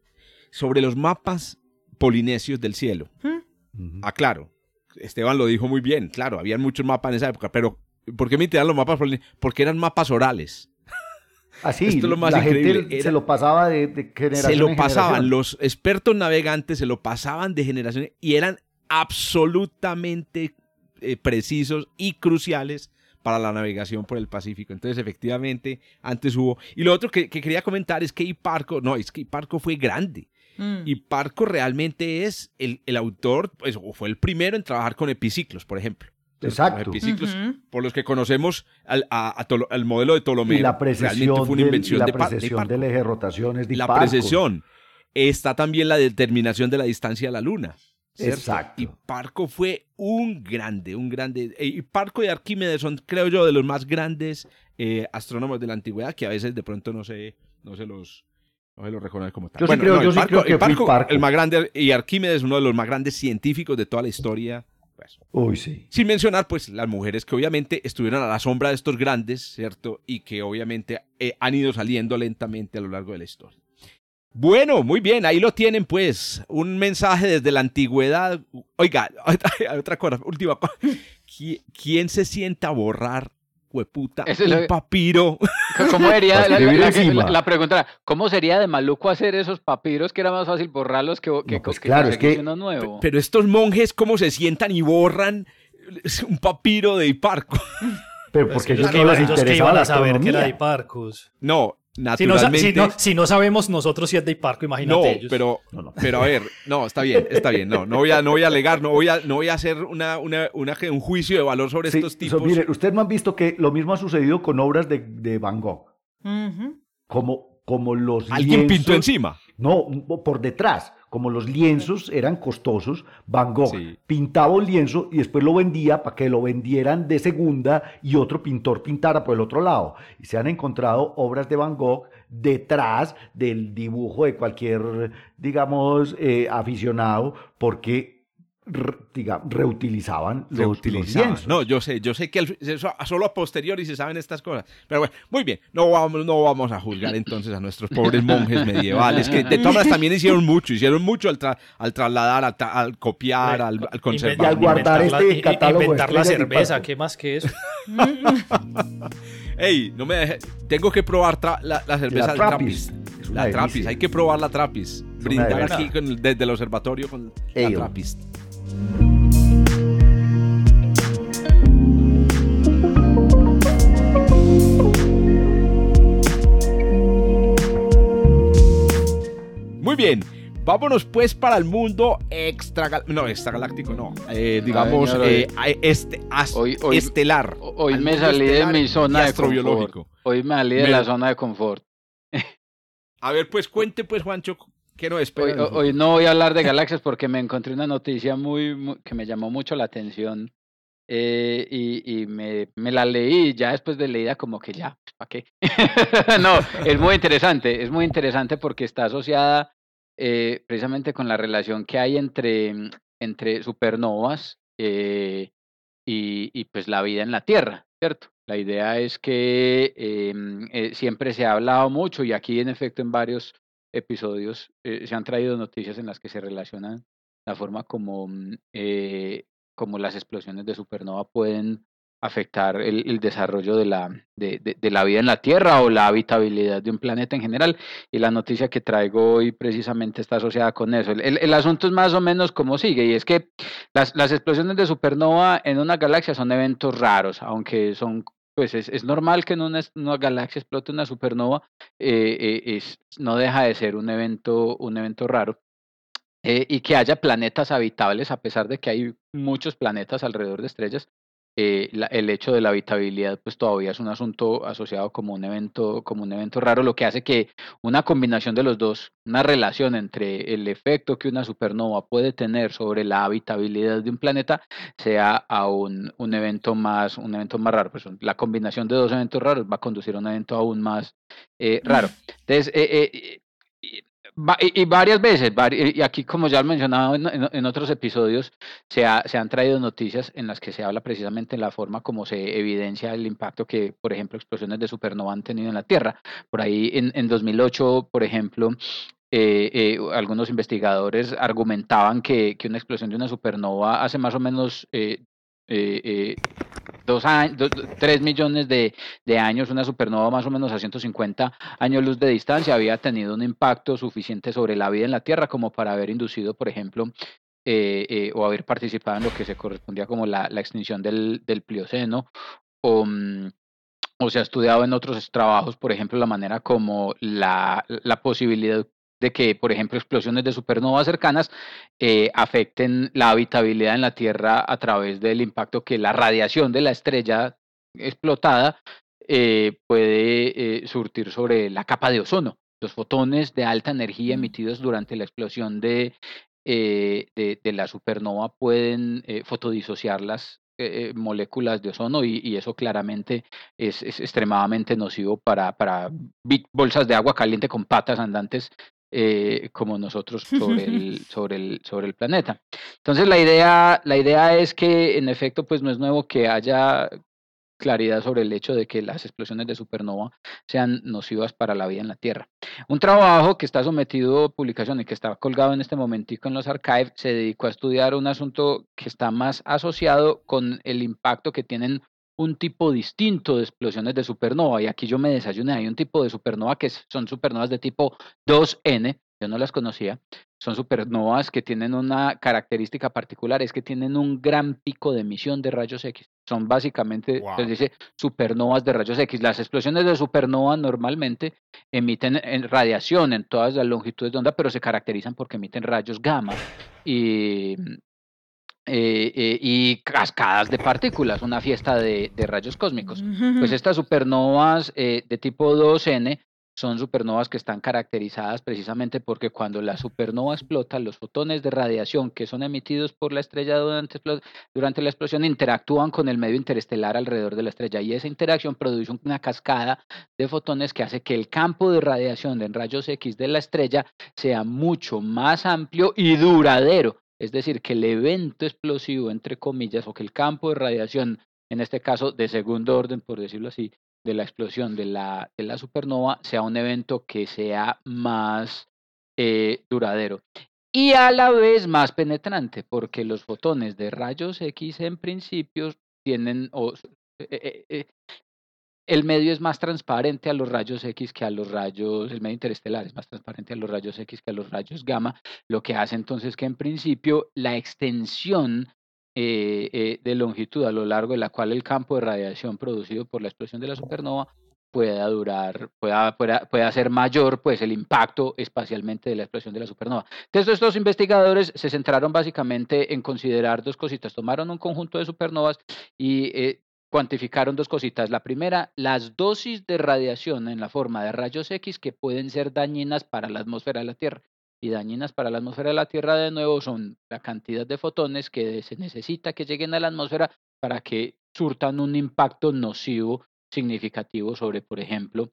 sobre los mapas polinesios del cielo. Ujú. Ah, claro, Esteban lo dijo muy bien, claro, había muchos mapas en esa época, pero ¿por qué me interesan los mapas polinesios? Porque eran mapas orales. Así, esto es lo más la increíble, gente era- se lo pasaba de, de generación se lo en pasaban, generación. los expertos navegantes se lo pasaban de generaciones y eran absolutamente eh, precisos y cruciales para la navegación por el Pacífico. Entonces, efectivamente, antes hubo... Y lo otro que, que quería comentar es que Hiparco, no, es que Hiparco fue grande. Mm. Hiparco realmente es el, el autor, pues, o fue el primero en trabajar con epiciclos, por ejemplo. Exacto. Los epiciclos, por los que conocemos al, a- a Tolo- al modelo de Ptolomeo. y la precesión, fue una del- invención la de, de precesión Hiparco del eje rotaciones de la precesión. Está también la determinación de la distancia a la luna. ¿Cierto? Exacto. Y Parco fue un grande, un grande. eh, Y Parco y Arquímedes son, creo yo, de los más grandes eh, astrónomos de la antigüedad que a veces de pronto no se, no se los. No se los reconoce como tal. Yo sí creo- yo sí creo que Hiparco. el más grande, y Arquímedes, uno de los más grandes científicos de toda la historia. pues. Uy, sí. Sin mencionar, pues, las mujeres que obviamente estuvieron a la sombra de estos grandes, ¿cierto? Y que obviamente eh, han ido saliendo lentamente a lo largo de la historia. Bueno, muy bien, ahí lo tienen, pues. Un mensaje desde la antigüedad. Oiga, otra cosa, última cosa. ¿Qui- ¿Quién se sienta a borrar, hueputa, Eso un lo- papiro? ¿Cómo sería la, la- pregunta era, ¿cómo sería de maluco hacer esos papiros que era más fácil borrarlos que, que, No, pues que claro, es que- uno nuevo? Pero estos monjes, ¿cómo se sientan y borran un papiro de Hiparco? Pero porque ellos ellos que no iban- les ellos que interesaba a saber que era de astronomía. Si no, naturalmente. si, no, si no sabemos nosotros si es de Hiparco, imagínate No, ellos. pero, No, no. pero a ver, no, está bien, está bien, no, no voy a, no voy a alegar, no voy a, no voy a hacer una, una, una- un juicio de valor sobre Sí, estos so- tipos. mire, ustedes no han visto que lo mismo ha sucedido con obras de, de Van Gogh. Como, como los Alguien pintó encima. No, por detrás. Como los lienzos eran costosos, Van Gogh Sí. pintaba un lienzo y después lo vendía para que lo vendieran de segunda y otro pintor pintara por el otro lado. Y se han encontrado obras de Van Gogh detrás del dibujo de cualquier, digamos, eh, aficionado, porque re- reutilizaban los, los Reutilizaban. lienzos. No, yo sé, yo sé que al- eso- solo a posteriori se saben estas cosas. Pero bueno, muy bien, no vamos, no vamos a juzgar entonces a nuestros pobres monjes medievales, que de todas maneras también hicieron mucho, hicieron mucho al, tra- al trasladar, al, tra- al copiar, al, al Y conservar. al guardar Inventar este la- catálogo Inventar la y cerveza. ¿qué más que eso? Ey, no me deje, tengo que probar tra- la, la cerveza La del Trappist. Trappist. La Trappist, delicia. hay que probar la Trappist. una Brindar aquí con el- desde el observatorio con la Ale. Muy bien, vámonos pues para el mundo extra... No, extragaláctico no. eh, digamos, señor, eh, este, as- hoy- hoy- estelar. Hoy me salí de mi zona de confort. Hoy me salí de Me- la zona de confort. A ver, pues cuente pues, Juancho, ¿qué nos Hoy, hoy no voy a hablar de galaxias porque me encontré una noticia muy, muy- que me llamó mucho la atención eh, y, y me, me la leí ya después de leída como que ya, ¿para qué? no, es muy interesante, es muy interesante porque está asociada eh, precisamente con la relación que hay entre, entre supernovas eh, y, y, pues la vida en la Tierra, ¿cierto? La idea es que em, eh, siempre se ha hablado mucho y aquí en efecto en varios episodios eh, se han traído noticias en las que se relacionan la forma como, mm, eh, como las explosiones de supernova pueden afectar el, el desarrollo de la, de, de- de la vida en la Tierra o la habitabilidad de un planeta en general. Y la noticia que traigo hoy precisamente está asociada con eso. El, el- asunto es más o menos como sigue, y es que las, las explosiones de supernova en una galaxia son eventos raros, aunque son pues es, es normal que en una, una galaxia explote una supernova, eh, eh, es, no deja de ser un evento, un evento raro. Eh, y que haya planetas habitables, a pesar de que hay muchos planetas alrededor de estrellas, eh, la- el hecho de la habitabilidad pues todavía es un asunto asociado como un evento como un evento raro lo que hace que una combinación de los dos una relación entre el efecto que una supernova puede tener sobre la habitabilidad de un planeta sea aún un evento más un evento más raro. Pues la combinación de dos eventos raros va a conducir a un evento aún más eh, raro. Entonces eh, eh, y- y, varias veces y aquí como ya lo mencionaba en, otros episodios se, ha- se han traído noticias en las que se habla precisamente de la forma como se evidencia el impacto que, por ejemplo, explosiones de supernova han tenido en la Tierra. Por ahí en, en 2008, por ejemplo, eh, eh, algunos investigadores argumentaban que, que una explosión de una supernova hace más o menos eh, eh, dos años, tres millones de, de años, una supernova más o menos a 150 años luz de distancia, había tenido un impacto suficiente sobre la vida en la Tierra como para haber inducido, por ejemplo, eh, eh, o haber participado en lo que se correspondía como la, la extinción del, del Plioceno, o, mm, o se ha estudiado en otros trabajos, por ejemplo, la manera como la, la posibilidad de que, por ejemplo, explosiones de supernovas cercanas eh, afecten la habitabilidad en la Tierra a través del impacto que la radiación de la estrella explotada eh, puede eh, surtir sobre la capa de ozono. Los fotones de alta energía emitidos durante la explosión de, de, de la supernova pueden fotodisociar las moléculas de ozono y, y eso claramente es, es extremadamente nocivo para, para bolsas de agua caliente con patas andantes eh, como nosotros sobre el, sobre, el, sobre el planeta. Entonces la idea, la idea es que en efecto pues no es nuevo que haya claridad sobre el hecho de que las explosiones de supernova sean nocivas para la vida en la Tierra. Un trabajo que está sometido a publicación y que está colgado en este momentico en los archives se dedicó a estudiar un asunto que está más asociado con el impacto que tienen un tipo distinto de explosiones de supernova. Y aquí yo me desayuné, hay un tipo de supernova que son supernovas de tipo 2N, yo no las conocía, son supernovas que tienen una característica particular, es que tienen un gran pico de emisión de rayos X. Son básicamente, Wow. se dice, supernovas de rayos X. Las explosiones de supernova normalmente emiten en radiación en todas las longitudes de onda, pero se caracterizan porque emiten rayos gamma y, eh, eh, y cascadas de partículas, una fiesta de, de rayos cósmicos. Pues estas supernovas eh, de tipo 2N son supernovas que están caracterizadas precisamente porque cuando la supernova explota, los fotones de radiación que son emitidos por la estrella durante, durante la explosión interactúan con el medio interestelar alrededor de la estrella y esa interacción produce una cascada de fotones que hace que el campo de radiación de rayos X de la estrella sea mucho más amplio y duradero. Es decir, que el evento explosivo, entre comillas, o que el campo de radiación, en este caso de segundo orden, por decirlo así, de la explosión de la, de la supernova, sea un evento que sea más eh, duradero. Y a la vez más penetrante, porque los fotones de rayos X en principio tienen, o, eh, eh, el medio es más transparente a los rayos X que a los rayos, el medio interestelar es más transparente a los rayos X que a los rayos gamma, lo que hace entonces que en principio la extensión de longitud a lo largo de la cual el campo de radiación producido por la explosión de la supernova pueda durar, pueda, pueda, ser mayor pues el impacto espacialmente de la explosión de la supernova. Entonces estos investigadores se centraron básicamente en considerar dos cositas, tomaron un conjunto de supernovas y eh, cuantificaron dos cositas. La primera, las dosis de radiación en la forma de rayos X que pueden ser dañinas para la atmósfera de la Tierra. Y dañinas para la atmósfera de la Tierra de nuevo son la cantidad de fotones que se necesita que lleguen a la atmósfera para que surtan un impacto nocivo significativo sobre, por ejemplo,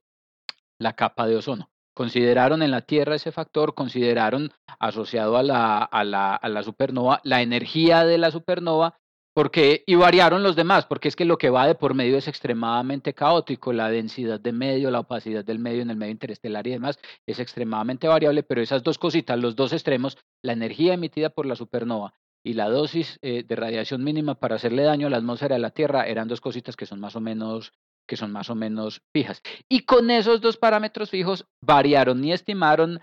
la capa de ozono. Consideraron en la Tierra ese factor, consideraron asociado a la, a la, a la supernova la energía de la supernova porque, y variaron los demás, porque es que lo que va de por medio es extremadamente caótico, la densidad de medio, la opacidad del medio en el medio interestelar y demás es extremadamente variable, pero esas dos cositas, los dos extremos, la energía emitida por la supernova y la dosis eh, de radiación mínima para hacerle daño a la atmósfera de la Tierra eran dos cositas que son más o menos que son más o menos fijas. Y con esos dos parámetros fijos variaron y estimaron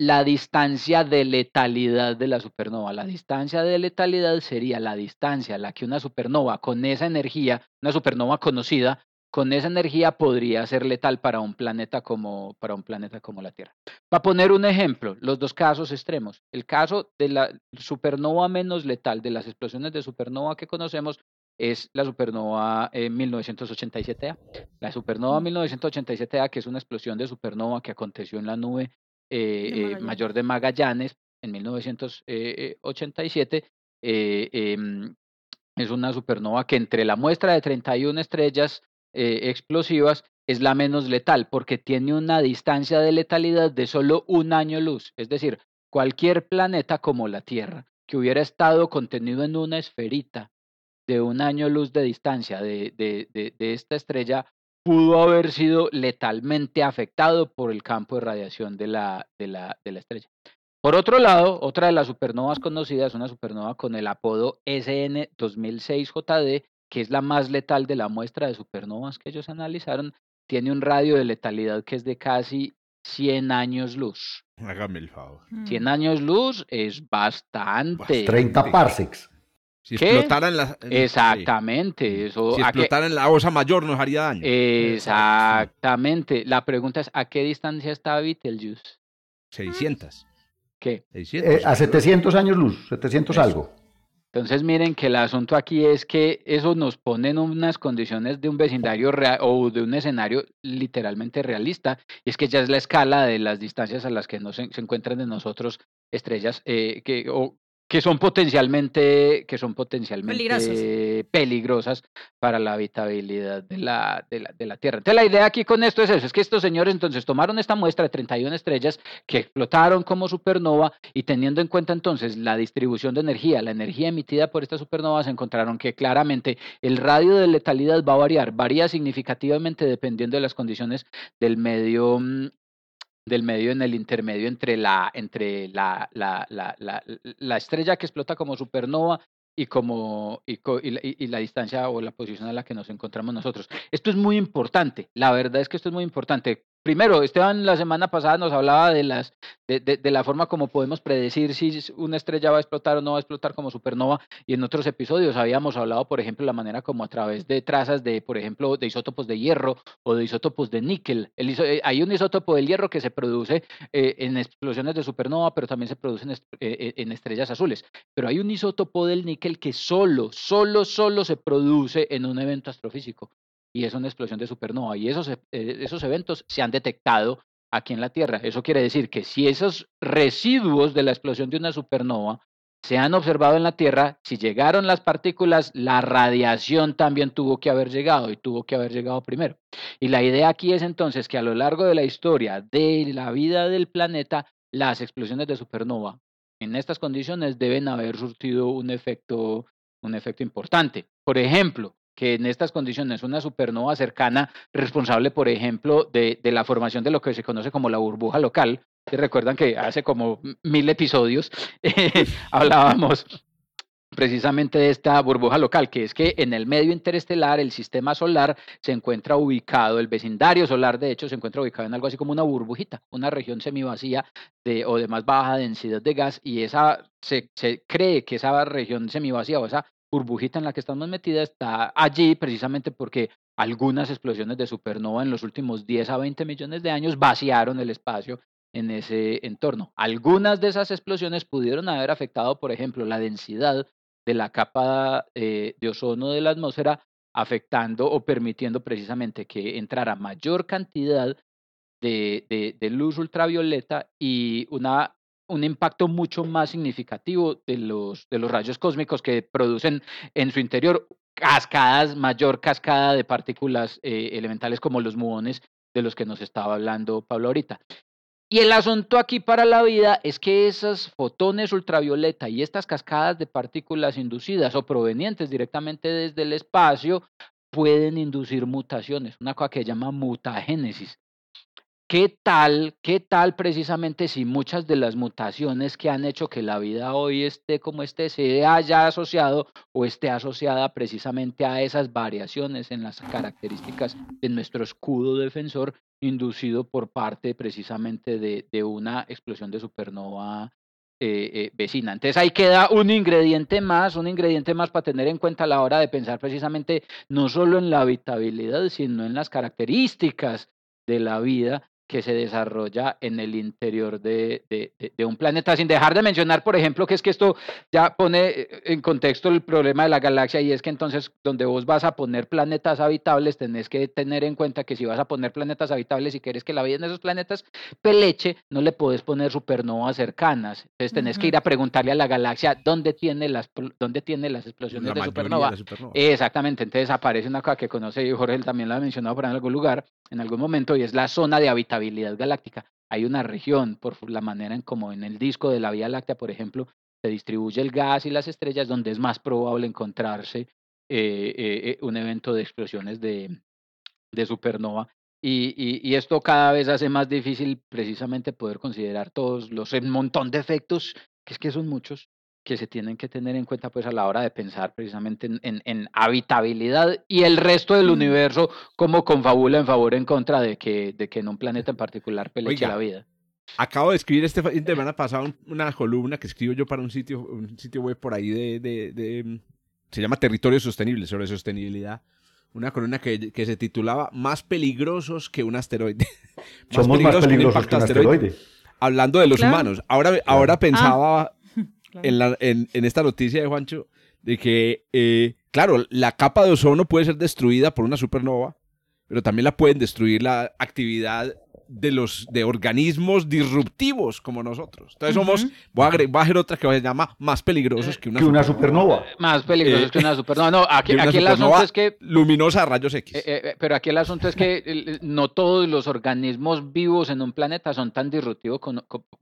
la distancia de letalidad de la supernova. La distancia de letalidad sería la distancia a la que una supernova con esa energía, una supernova conocida, con esa energía podría ser letal para un planeta como, para un planeta como la Tierra. Para poner un ejemplo, los dos casos extremos. El caso de la supernova menos letal, de las explosiones de supernova que conocemos, es la supernova 1987A. La supernova 1987A, que es una explosión de supernova que aconteció en la nube eh, eh, mayor de Magallanes en 1987, eh, em, es una supernova que entre la muestra de 31 estrellas explosivas es la menos letal porque tiene una distancia de letalidad de solo un año luz. Es decir, cualquier planeta como la Tierra que hubiera estado contenido en una esferita de un año luz de distancia de, de, esta estrella pudo haber sido letalmente afectado por el campo de radiación de la, de la, de la estrella. Por otro lado, otra de las supernovas conocidas, una supernova con el apodo SN 2006JD, que es la más letal de la muestra de supernovas que ellos analizaron, tiene un radio de letalidad que es de casi 100 años luz. Hágame el favor. 100 mm. años luz es bastante. 30 parsecs. Si explotaran la. Exactamente. Eso, si explotara en la osa mayor nos haría daño. Exactamente. La pregunta es: ¿a qué distancia está Betelgeuse? 600. ¿Qué? Eh, a 700 años luz, 700 algo. Entonces miren que el asunto aquí es que eso nos pone en unas condiciones de un vecindario real o de un escenario literalmente realista, y es que ya es la escala de las distancias a las que no se, encuentran de nosotros estrellas eh, que, o que son potencialmente, que son potencialmente peligrosas para la habitabilidad de la, de, la, de la Tierra. Entonces la idea aquí con esto es eso, es que estos señores entonces tomaron esta muestra de 31 estrellas que explotaron como supernova y teniendo en cuenta entonces la distribución de energía, la energía emitida por estas supernovas, encontraron que claramente el radio de letalidad va a variar, varía significativamente dependiendo de las condiciones del medio mm, del medio en el intermedio entre la, entre la, la, la, la, estrella que explota como supernova y, como, y, y, la distancia o la posición a la que nos encontramos nosotros. Esto es muy importante, la verdad es que esto es muy importante. Primero, Esteban la semana pasada nos hablaba de, las, de, la forma como podemos predecir si una estrella va a explotar o no va a explotar como supernova y en otros episodios habíamos hablado, por ejemplo, la manera como a través de trazas de, por ejemplo, de isótopos de hierro o de isótopos de níquel. El eh, hay un isótopo del hierro que se produce eh, en explosiones de supernova, pero también se produce en, eh, en estrellas azules. Pero hay un isótopo del níquel que solo, solo, solo se produce en un evento astrofísico y es una explosión de supernova. Y esos, eh, esos eventos se han detectado aquí en la Tierra. Eso quiere decir que si esos residuos de la explosión de una supernova se han observado en la Tierra, si llegaron las partículas, la radiación también tuvo que haber llegado y tuvo que haber llegado primero. Y la idea aquí es entonces que a lo largo de la historia de la vida del planeta, las explosiones de supernova en estas condiciones deben haber surtido un efecto, un efecto importante. Por ejemplo, que en estas condiciones una supernova cercana, responsable, por ejemplo, de, de la formación de lo que se conoce como la burbuja local, que recuerdan que hace como mil episodios eh, hablábamos precisamente de esta burbuja local, que es que en el medio interestelar, el sistema solar se encuentra ubicado, el vecindario solar de hecho se encuentra ubicado en algo así como una burbujita, una región semivacía de, o de más baja densidad de gas, y esa se, se cree que esa región semivacía o esa burbujita en la que estamos metidas está allí precisamente porque algunas explosiones de supernova en los últimos 10 a 20 millones de años vaciaron el espacio en ese entorno. Algunas de esas explosiones pudieron haber afectado, por ejemplo, la densidad de la capa eh, de ozono de la atmósfera, afectando o permitiendo precisamente que entrara mayor cantidad de, luz ultravioleta y una, un impacto mucho más significativo de los, de los rayos cósmicos que producen en su interior cascadas, mayor cascada de partículas eh, elementales como los muones de los que nos estaba hablando Pablo ahorita. Y el asunto aquí para la vida es que esos fotones ultravioleta y estas cascadas de partículas inducidas o provenientes directamente desde el espacio pueden inducir mutaciones, una cosa que se llama mutagénesis. ¿Qué tal, qué tal precisamente si muchas de las mutaciones que han hecho que la vida hoy esté como esté se haya asociado o esté asociada precisamente a esas variaciones en las características de nuestro escudo defensor inducido por parte precisamente de, una explosión de supernova eh, eh, vecina. Entonces ahí queda un ingrediente más, un ingrediente más para tener en cuenta a la hora de pensar precisamente no solo en la habitabilidad, sino en las características de la vida que se desarrolla en el interior de, de, un planeta, sin dejar de mencionar, por ejemplo, que es que esto ya pone en contexto el problema de la galaxia y es que entonces donde vos vas a poner planetas habitables, tenés que tener en cuenta que si vas a poner planetas habitables y quieres que la vida en esos planetas peleche, no le podés poner supernovas cercanas. Entonces tenés que ir a preguntarle a la galaxia dónde tiene las, dónde tiene las explosiones de supernova. Exactamente, entonces aparece una cosa que conoce y Jorge también la ha mencionado por en algún lugar, en algún momento, y es la zona de habitabilidad galáctica. Hay una región, por la manera en como en el disco de la Vía Láctea, por ejemplo, se distribuye el gas y las estrellas, donde es más probable encontrarse eh, eh, un evento de explosiones de, de supernova. Y, y, y, esto cada vez hace más difícil precisamente poder considerar todos los montón de efectos, que es que son muchos, que se tienen que tener en cuenta pues a la hora de pensar precisamente en, en, habitabilidad y el resto del universo como confabula en favor en contra de que, de que en un planeta en particular peleche la vida. Acabo de escribir este fin de semana pasado una columna que escribo yo para un sitio, un sitio web por ahí de, de, se llama Territorio Sostenible, sobre sostenibilidad. Una columna que, que se titulaba Más peligrosos que un asteroide. Somos más peligrosos que un asteroide. Hablando de los humanos. Ahora, ahora ah. En, la, en, en, esta noticia de Juancho de que, eh, claro, la capa de ozono puede ser destruida por una supernova, pero también la pueden destruir la actividad de los de organismos disruptivos como nosotros. Entonces somos, voy a, agregar, a otra que se llama más peligrosos que una, que una supernova. Más peligrosos que una supernova. No, aquí, aquí el asunto es que... Luminosa a rayos X. Eh, eh, pero aquí el asunto es que no todos los organismos vivos en un planeta son tan disruptivos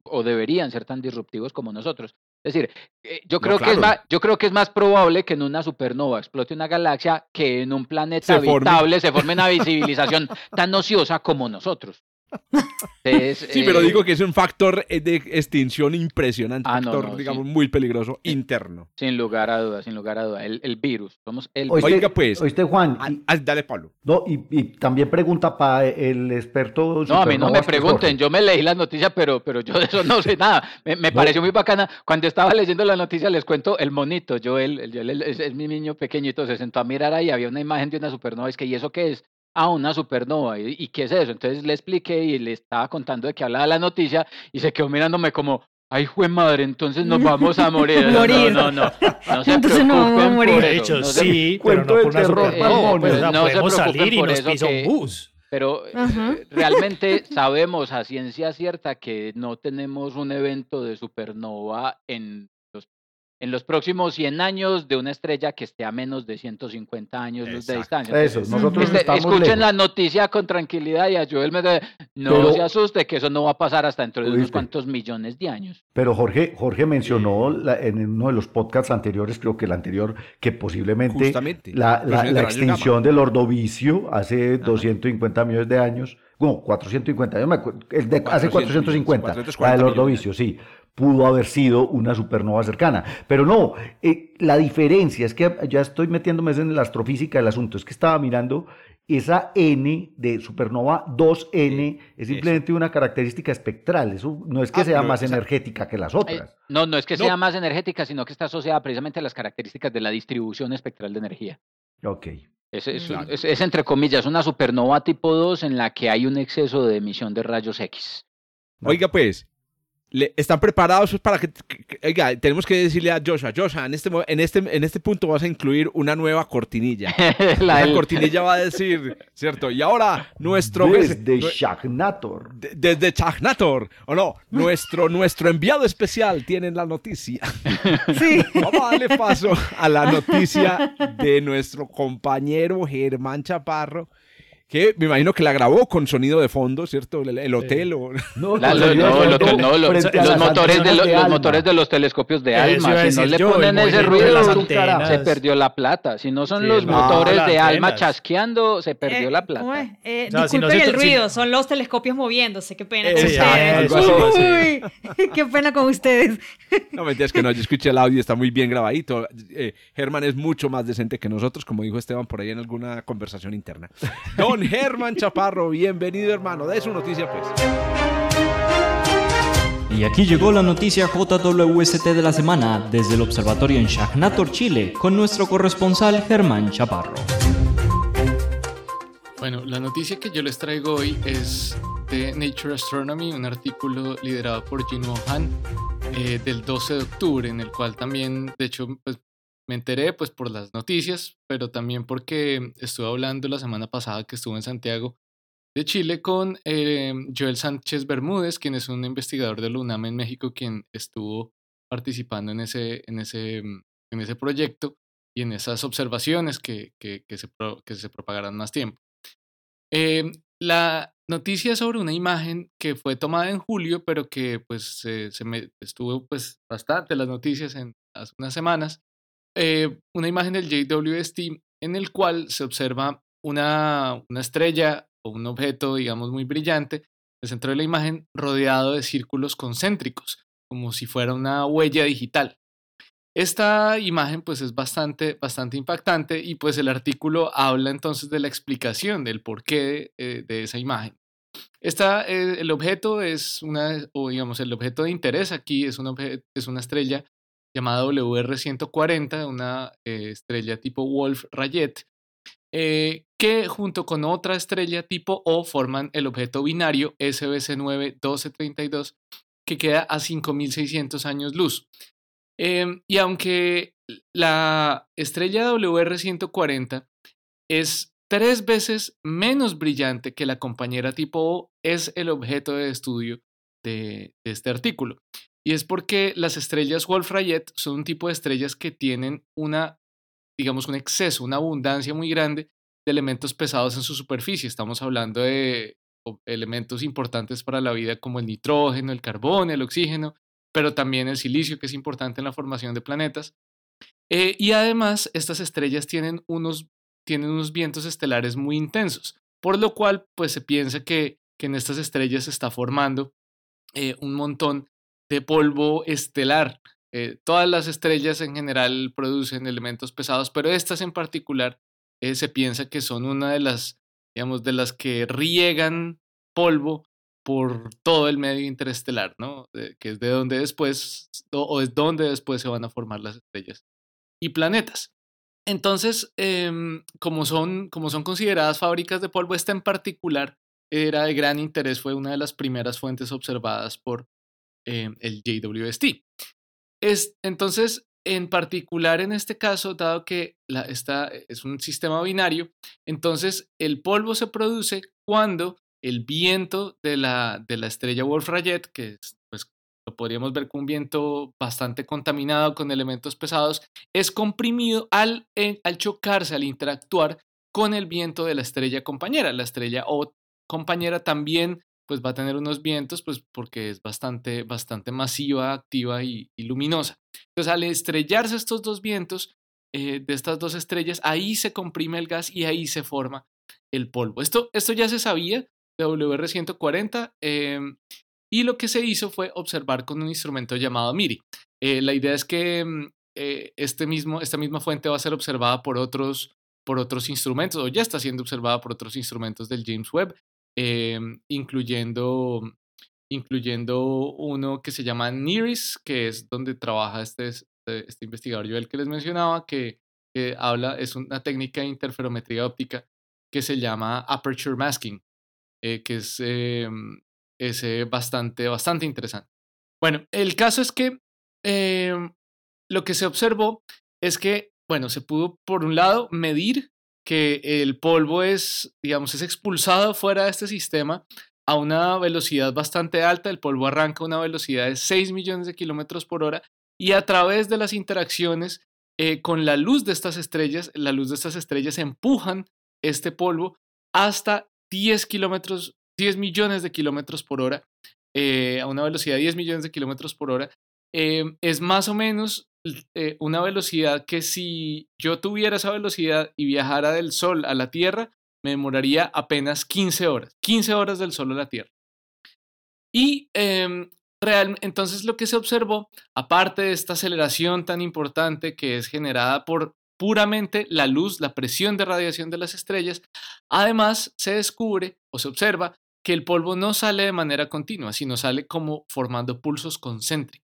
o deberían ser tan disruptivos como nosotros. Es decir, eh, yo creo, que es más, yo creo que es más probable que en una supernova explote una galaxia que en un planeta habitable se forme una visibilización tan ociosa como nosotros sí, pero digo que es un factor eh, de extinción impresionante, un ah, factor, digamos, muy peligroso interno. Sin lugar a dudas, sin lugar a dudas. El, virus, somos el Oiga, pues. Oíste, Juan. dale, Pablo. No, y, también pregunta para el experto. No, a mí no me pregunten, yo me leí las noticias, pero, pero yo de eso no sé nada. Me, pareció muy bacana. Cuando estaba leyendo la noticia, les cuento el monito. Yo, él, es, mi niño pequeñito, se sentó a mirar ahí, había una imagen de una supernova. Es que, ¿y eso qué es? A una supernova. ¿Y, qué es eso? Entonces le expliqué y le estaba contando de qué hablaba la noticia y se quedó mirándome como, ay, jue madre, entonces nos vamos a morir. morir. No, no, no. se entonces no vamos a morir. De hecho, sí, pero no por una supernova. Pues, no podemos salir y nos pisa un bus. Pero eh, realmente sabemos a ciencia cierta que no tenemos un evento de supernova en en los próximos 100 años de una estrella que esté a menos de 150 años luz de distancia. Eso, nosotros Este, estamos escuchen lejos. la noticia con tranquilidad y ayúdenme. de- No Pero- se asuste, que eso no va a pasar hasta dentro de unos cuantos millones de años. Pero Jorge, Jorge mencionó la- en uno de los podcasts anteriores, creo que el anterior, que posiblemente Justamente. la, extinción del ordovicio hace 250 millones de años, no, 450, yo me acuerdo, el de hace 400 450, la 440 del ordovicio, sí, pudo haber sido una supernova cercana. Pero no, eh, la diferencia es que ya estoy metiéndome en la astrofísica del asunto, es que estaba mirando esa N de supernova 2N, es simplemente una característica espectral, eso no es que Ah, sea más esa- energética que las Eh, otras. no, no es que No. sea más energética, sino que está asociada precisamente a las características de la distribución espectral de energía. Ok. Es, es, un- Claro. es- es, entre comillas una supernova tipo 2 en la que hay un exceso de emisión de rayos X. Oiga, pues, le- ¿están preparados para que, que- que- Oiga, tenemos que decirle a Joshua, Joshua, en este, en, este, en este punto vas a incluir una nueva cortinilla. La cortinilla va a decir, ¿cierto? Y ahora, nuestro... Desde Shagnator. de- desde Chagnator, o no, nuestro, nuestro enviado especial tiene la noticia. Sí. Vamos a darle paso a la noticia de nuestro compañero Germán Chaparro, que me imagino que la grabó con sonido de fondo, ¿cierto? El, el hotel o... No, la- lo- frente a los, motores de, los motores de los telescopios de Alma, si no le yo, el ponen ese ruido, se perdió la plata. Si no son Sí, los el motores de Alma chasqueando, se perdió Eh, la plata. Eh, O sea, si disculpen no se el si- ruido, son los telescopios moviéndose. Qué pena Eh, con ustedes. así. Uy, qué pena con ustedes. No, mentiras que no, yo escuché el audio, está muy bien grabadito. Germán es mucho más decente que nosotros, como dijo Esteban por ahí en alguna conversación interna. Don Germán Chaparro, bienvenido hermano, de su noticia pues. Y aquí llegó la noticia JWST de la semana desde el observatorio en Shagnator, Chile, con nuestro corresponsal Germán Chaparro. Bueno, la noticia que yo les traigo hoy es de Nature Astronomy, un artículo liderado por Jinwoo Han eh, del 12 de octubre, en el cual también, de hecho, pues, me enteré pues por las noticias, pero también porque estuve hablando la semana pasada que estuve en Santiago de Chile con eh, Joel Sánchez Bermúdez, quien es un investigador de la UNAM en México, quien estuvo participando en ese, en ese, mm, en ese proyecto y en esas observaciones que, que, que se, que se propagarán más tiempo. Eh, la noticia sobre una imagen que fue tomada en julio, pero que pues se, se me estuvo pues bastante las noticias en hace unas semanas. Eh, una imagen del JWST en el cual se observa una, una estrella o un objeto, digamos, muy brillante, en el centro de la imagen rodeado de círculos concéntricos, como si fuera una huella digital. Esta imagen pues es bastante, bastante impactante y pues el artículo habla entonces de la explicación del porqué de, eh, de esa imagen. Esta, eh, el objeto es una, o digamos, el objeto de interés aquí es, un obje- es una estrella llamada WR140, una eh, estrella tipo Wolf-Rayet, eh, que junto con otra estrella tipo O forman el objeto binario SBC9 1232, que queda a 5600 años luz. Em, y aunque la estrella WR140 es tres veces menos brillante que la compañera tipo O, es el objeto de estudio de este artículo. Y es porque las estrellas Wolf-Rayet son un tipo de estrellas que tienen una, digamos, un exceso, una abundancia muy grande de elementos pesados en su superficie. Estamos hablando de elementos importantes para la vida como el nitrógeno, el carbón, el oxígeno, pero también el silicio, que es importante en la formación de planetas. Eh, y además, estas estrellas tienen unos, tienen unos vientos estelares muy intensos, por lo cual, pues se piensa que, que en estas estrellas se está formando eh, un montón de polvo estelar. Eh, todas las estrellas en general producen elementos pesados, pero estas en particular eh, se piensa que son una de las, digamos, de las que riegan polvo por todo el medio interestelar, ¿no? Que es de donde después, o, o es donde después se van a formar las estrellas y planetas. Entonces, em, como, son, como son consideradas fábricas de polvo, esta en particular era de gran interés, fue una de las primeras fuentes observadas por em, el JWST. Es, entonces, en particular en este caso, dado que esta es un sistema binario, entonces el polvo se produce cuando el viento de la, de la estrella Wolf-Rayet, que es, pues, lo podríamos ver con un viento bastante contaminado con elementos pesados, es comprimido al, eh, al chocarse, al interactuar con el viento de la estrella compañera. La estrella O compañera también pues va a tener unos vientos, pues porque es bastante, bastante masiva, activa y, luminosa. Entonces, al estrellarse estos dos vientos eh, de estas dos estrellas, ahí se comprime el gas y ahí se forma el polvo. Esto, esto ya se sabía de WR140 em, y lo que se hizo fue observar con un instrumento llamado MIRI. Eh, la idea es que mm, eh, este mismo, esta misma fuente va a ser observada por otros, por otros instrumentos o ya está siendo observada por otros instrumentos del James Webb, em, incluyendo, incluyendo uno que se llama NIRIS, que es donde trabaja este, este, este investigador Joel que les mencionaba, que, habla, es una técnica de interferometría óptica que se llama aperture masking, eh, que es, em, es bastante, bastante interesante. Bueno, el caso es que em, lo que se observó es que, bueno, se pudo, por un lado, medir que el polvo es, digamos, es expulsado fuera de este sistema a una velocidad bastante alta. El polvo arranca a una velocidad de 6 millones de kilómetros por hora y a través de las interacciones eh, con la luz de estas estrellas, la luz de estas estrellas empujan este polvo hasta 10 kilómetros, 10 millones de kilómetros por hora, eh, a una velocidad de 10 millones de kilómetros por hora, eh, es más o menos eh, una velocidad que si yo tuviera esa velocidad y viajara del Sol a la Tierra, me demoraría apenas 15 horas, 15 horas del Sol a la Tierra. Y em, real, entonces lo que se observó, aparte de esta aceleración tan importante que es generada por puramente la luz, la presión de radiación de las estrellas. Además, se descubre o se observa que el polvo no sale de manera continua, sino sale como formando pulsos concéntricos.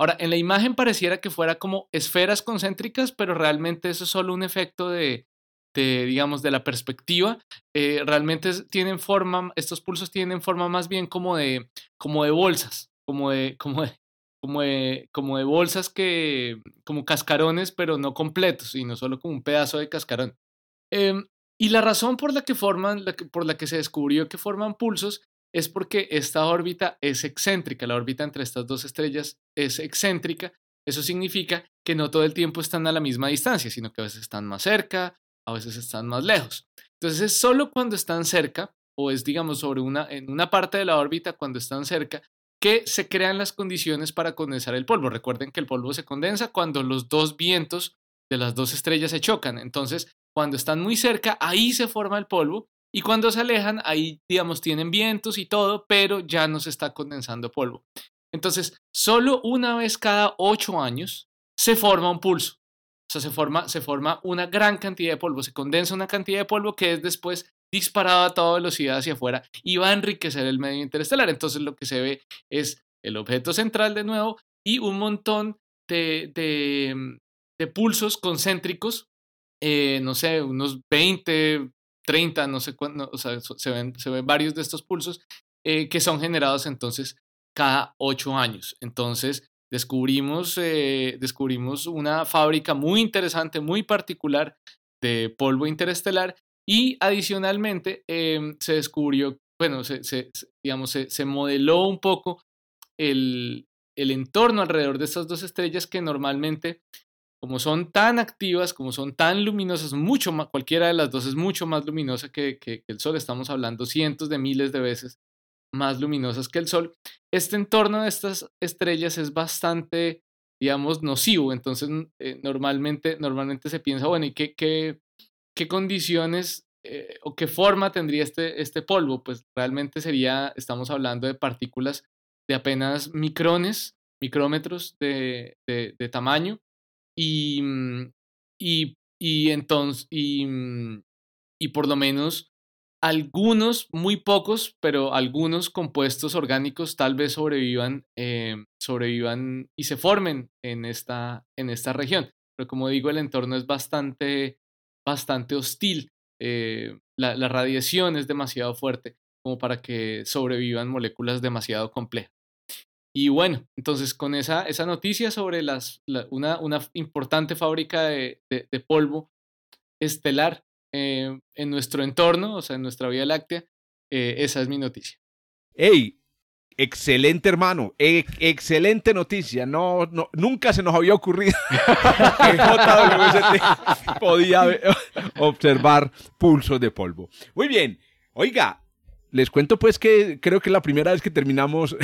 Ahora, en la imagen pareciera que fuera como esferas concéntricas, pero realmente eso es solo un efecto de, digamos, de la perspectiva. Eh, realmente tienen forma, estos pulsos tienen forma más bien como de, como de bolsas, como de, como de, como de, como de bolsas que, como cascarones, pero no completos, sino solo como un pedazo de cascarón. Em, y la razón por la que forman, la que, por la que se descubrió que forman pulsos, es porque esta órbita es excéntrica, la órbita entre estas dos estrellas es excéntrica. Eso significa que no todo el tiempo están a la misma distancia, sino que a veces están más cerca, a veces están más lejos. Entonces es solo cuando están cerca, o es digamos sobre una, en una parte de la órbita cuando están cerca, que se crean las condiciones para condensar el polvo. Recuerden que el polvo se condensa cuando los dos vientos de las dos estrellas se chocan. Entonces, cuando están muy cerca, ahí se forma el polvo y cuando se alejan, ahí, digamos, tienen vientos y todo, pero ya no se está condensando polvo. Entonces, solo una vez cada ocho años se forma un pulso. O sea, se forma, se forma una gran cantidad de polvo, se condensa una cantidad de polvo que es después disparado a toda velocidad hacia afuera y va a enriquecer el medio interestelar. Entonces lo que se ve es el objeto central de nuevo y un montón de, de, pulsos concéntricos, eh, no sé, unos 20, 30, no sé cuándo, o sea, se ven, se ven varios de estos pulsos eh, que son generados entonces cada ocho años. Entonces descubrimos, eh, descubrimos una fábrica muy interesante, muy particular de polvo interestelar y adicionalmente em, se descubrió, bueno, se, digamos, se, modeló un poco el, entorno alrededor de estas dos estrellas que normalmente, como son tan activas, como son tan luminosas, mucho más, cualquiera de las dos es mucho más luminosa que, que, el Sol, estamos hablando cientos de miles de veces más luminosas que el Sol, este entorno de estas estrellas es bastante, digamos, nocivo. Entonces, eh, normalmente, normalmente se piensa, bueno, ¿y qué, qué, qué condiciones eh, o qué forma tendría este, este polvo? Pues realmente sería, estamos hablando de partículas de apenas micrones, micrómetros de, de, tamaño y, mm, y, y entonces, y, mm, y por lo menos algunos, muy pocos, pero algunos compuestos orgánicos tal vez sobrevivan, eh, sobrevivan y se formen en esta, en esta región. Pero como digo, el entorno es bastante bastante hostil. Eh, la, radiación es demasiado fuerte como para que sobrevivan moléculas demasiado complejas. Y bueno, entonces con esa, esa noticia sobre las, una, una, importante fábrica de, de, polvo estelar eh, en nuestro entorno, o sea, en nuestra Vía Láctea, eh, esa es mi noticia. ¡Hey! Excelente, hermano. E- excelente noticia. No, no, nunca se nos había ocurrido que JWST podía observar pulsos de polvo. Muy bien. Oiga, les cuento pues que creo que es la primera vez que terminamos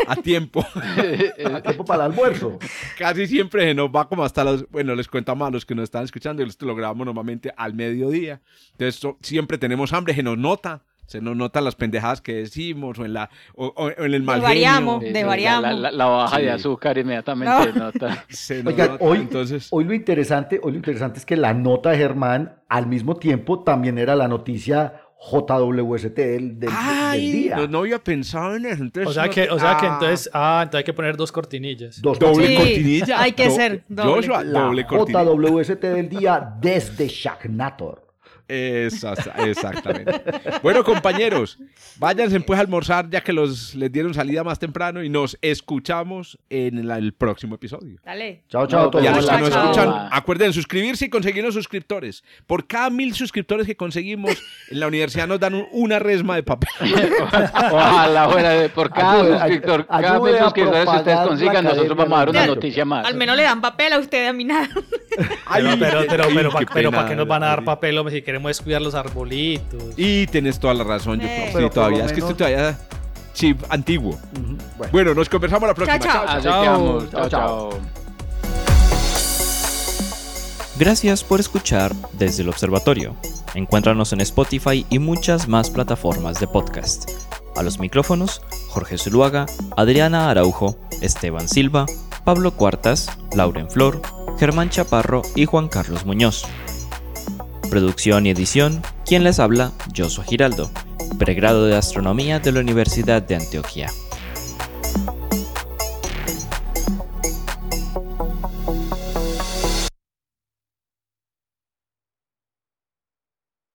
a tiempo. A tiempo para el almuerzo. Casi siempre se nos va como hasta los... Bueno, les contamos a los que nos están escuchando, esto lo grabamos normalmente al mediodía. Entonces so- siempre tenemos hambre, se nos nota. Se nos notan las pendejadas que decimos o en, la, o, o en el mal genio. Desvariamos. Sí, Desvariamos. La, la- la baja Sí. de azúcar inmediatamente nota. Se nos Oigan, nota, hoy, entonces... hoy lo interesante, hoy lo interesante es que la nota de Germán al mismo tiempo también era la noticia JWST del, del- del día. no, no había pensado en eso. Entonces O sea no- que, o sea que Ah, entonces, ah, entonces hay que poner dos cortinillas. Dos Doble Sí, cortinilla. hay que Do- ser doble. Joshua, la doble cortinilla. JWST del día desde Shacknator. Exacta- exactamente. bueno, compañeros, váyanse pues a almorzar ya que los les dieron salida más temprano y nos escuchamos en la- el próximo episodio. Dale. Chao, chao a No, todos. Y a los que nos chao. escuchan, acuerden suscribirse y conseguirnos suscriptores. Por cada mil suscriptores que conseguimos, en la universidad nos dan un- una resma de papel. Ojalá fuera por cada Ayude- suscriptor, ayude cada mil suscriptores que ustedes consigan, nosotros vamos a dar una noticia más. Al menos le dan papel a usted, a mí nada. Pero, pero, pero, pero, pena, ¿para qué nos van a dar papel, hombre, si queremos descuidar los arbolitos? Y tienes toda la razón, yo Eh. creo. Sí, todavía. Es que estoy menos- todavía chip antiguo. Bueno. Bueno, nos conversamos la próxima. Chao, chao, chao. chao. Gracias por escuchar desde el observatorio. Encuéntranos en Spotify y muchas más plataformas de podcast. A los micrófonos, Jorge Zuluaga, Adriana Araujo, Esteban Silva, Pablo Cuartas, Lauren Flor, Germán Chaparro y Juan Carlos Muñoz. Producción y edición, quien les habla, Joshua Giraldo, pregrado de Astronomía de la Universidad de Antioquia.